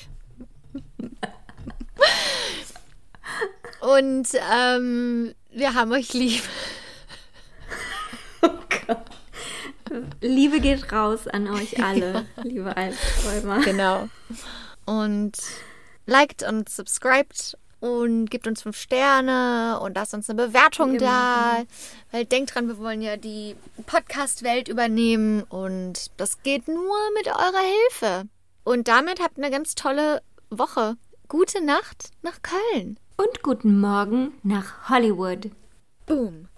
Und ähm, wir haben euch lieb. Liebe geht raus an euch alle, liebe Albträumer. Genau. Und liked und subscribed und gebt uns fünf Sterne und lasst uns eine Bewertung da. Weil denkt dran, wir wollen ja die Podcast-Welt übernehmen und das geht nur mit eurer Hilfe. Und damit habt eine ganz tolle Woche. Gute Nacht nach Köln. Und guten Morgen nach Hollywood. Boom.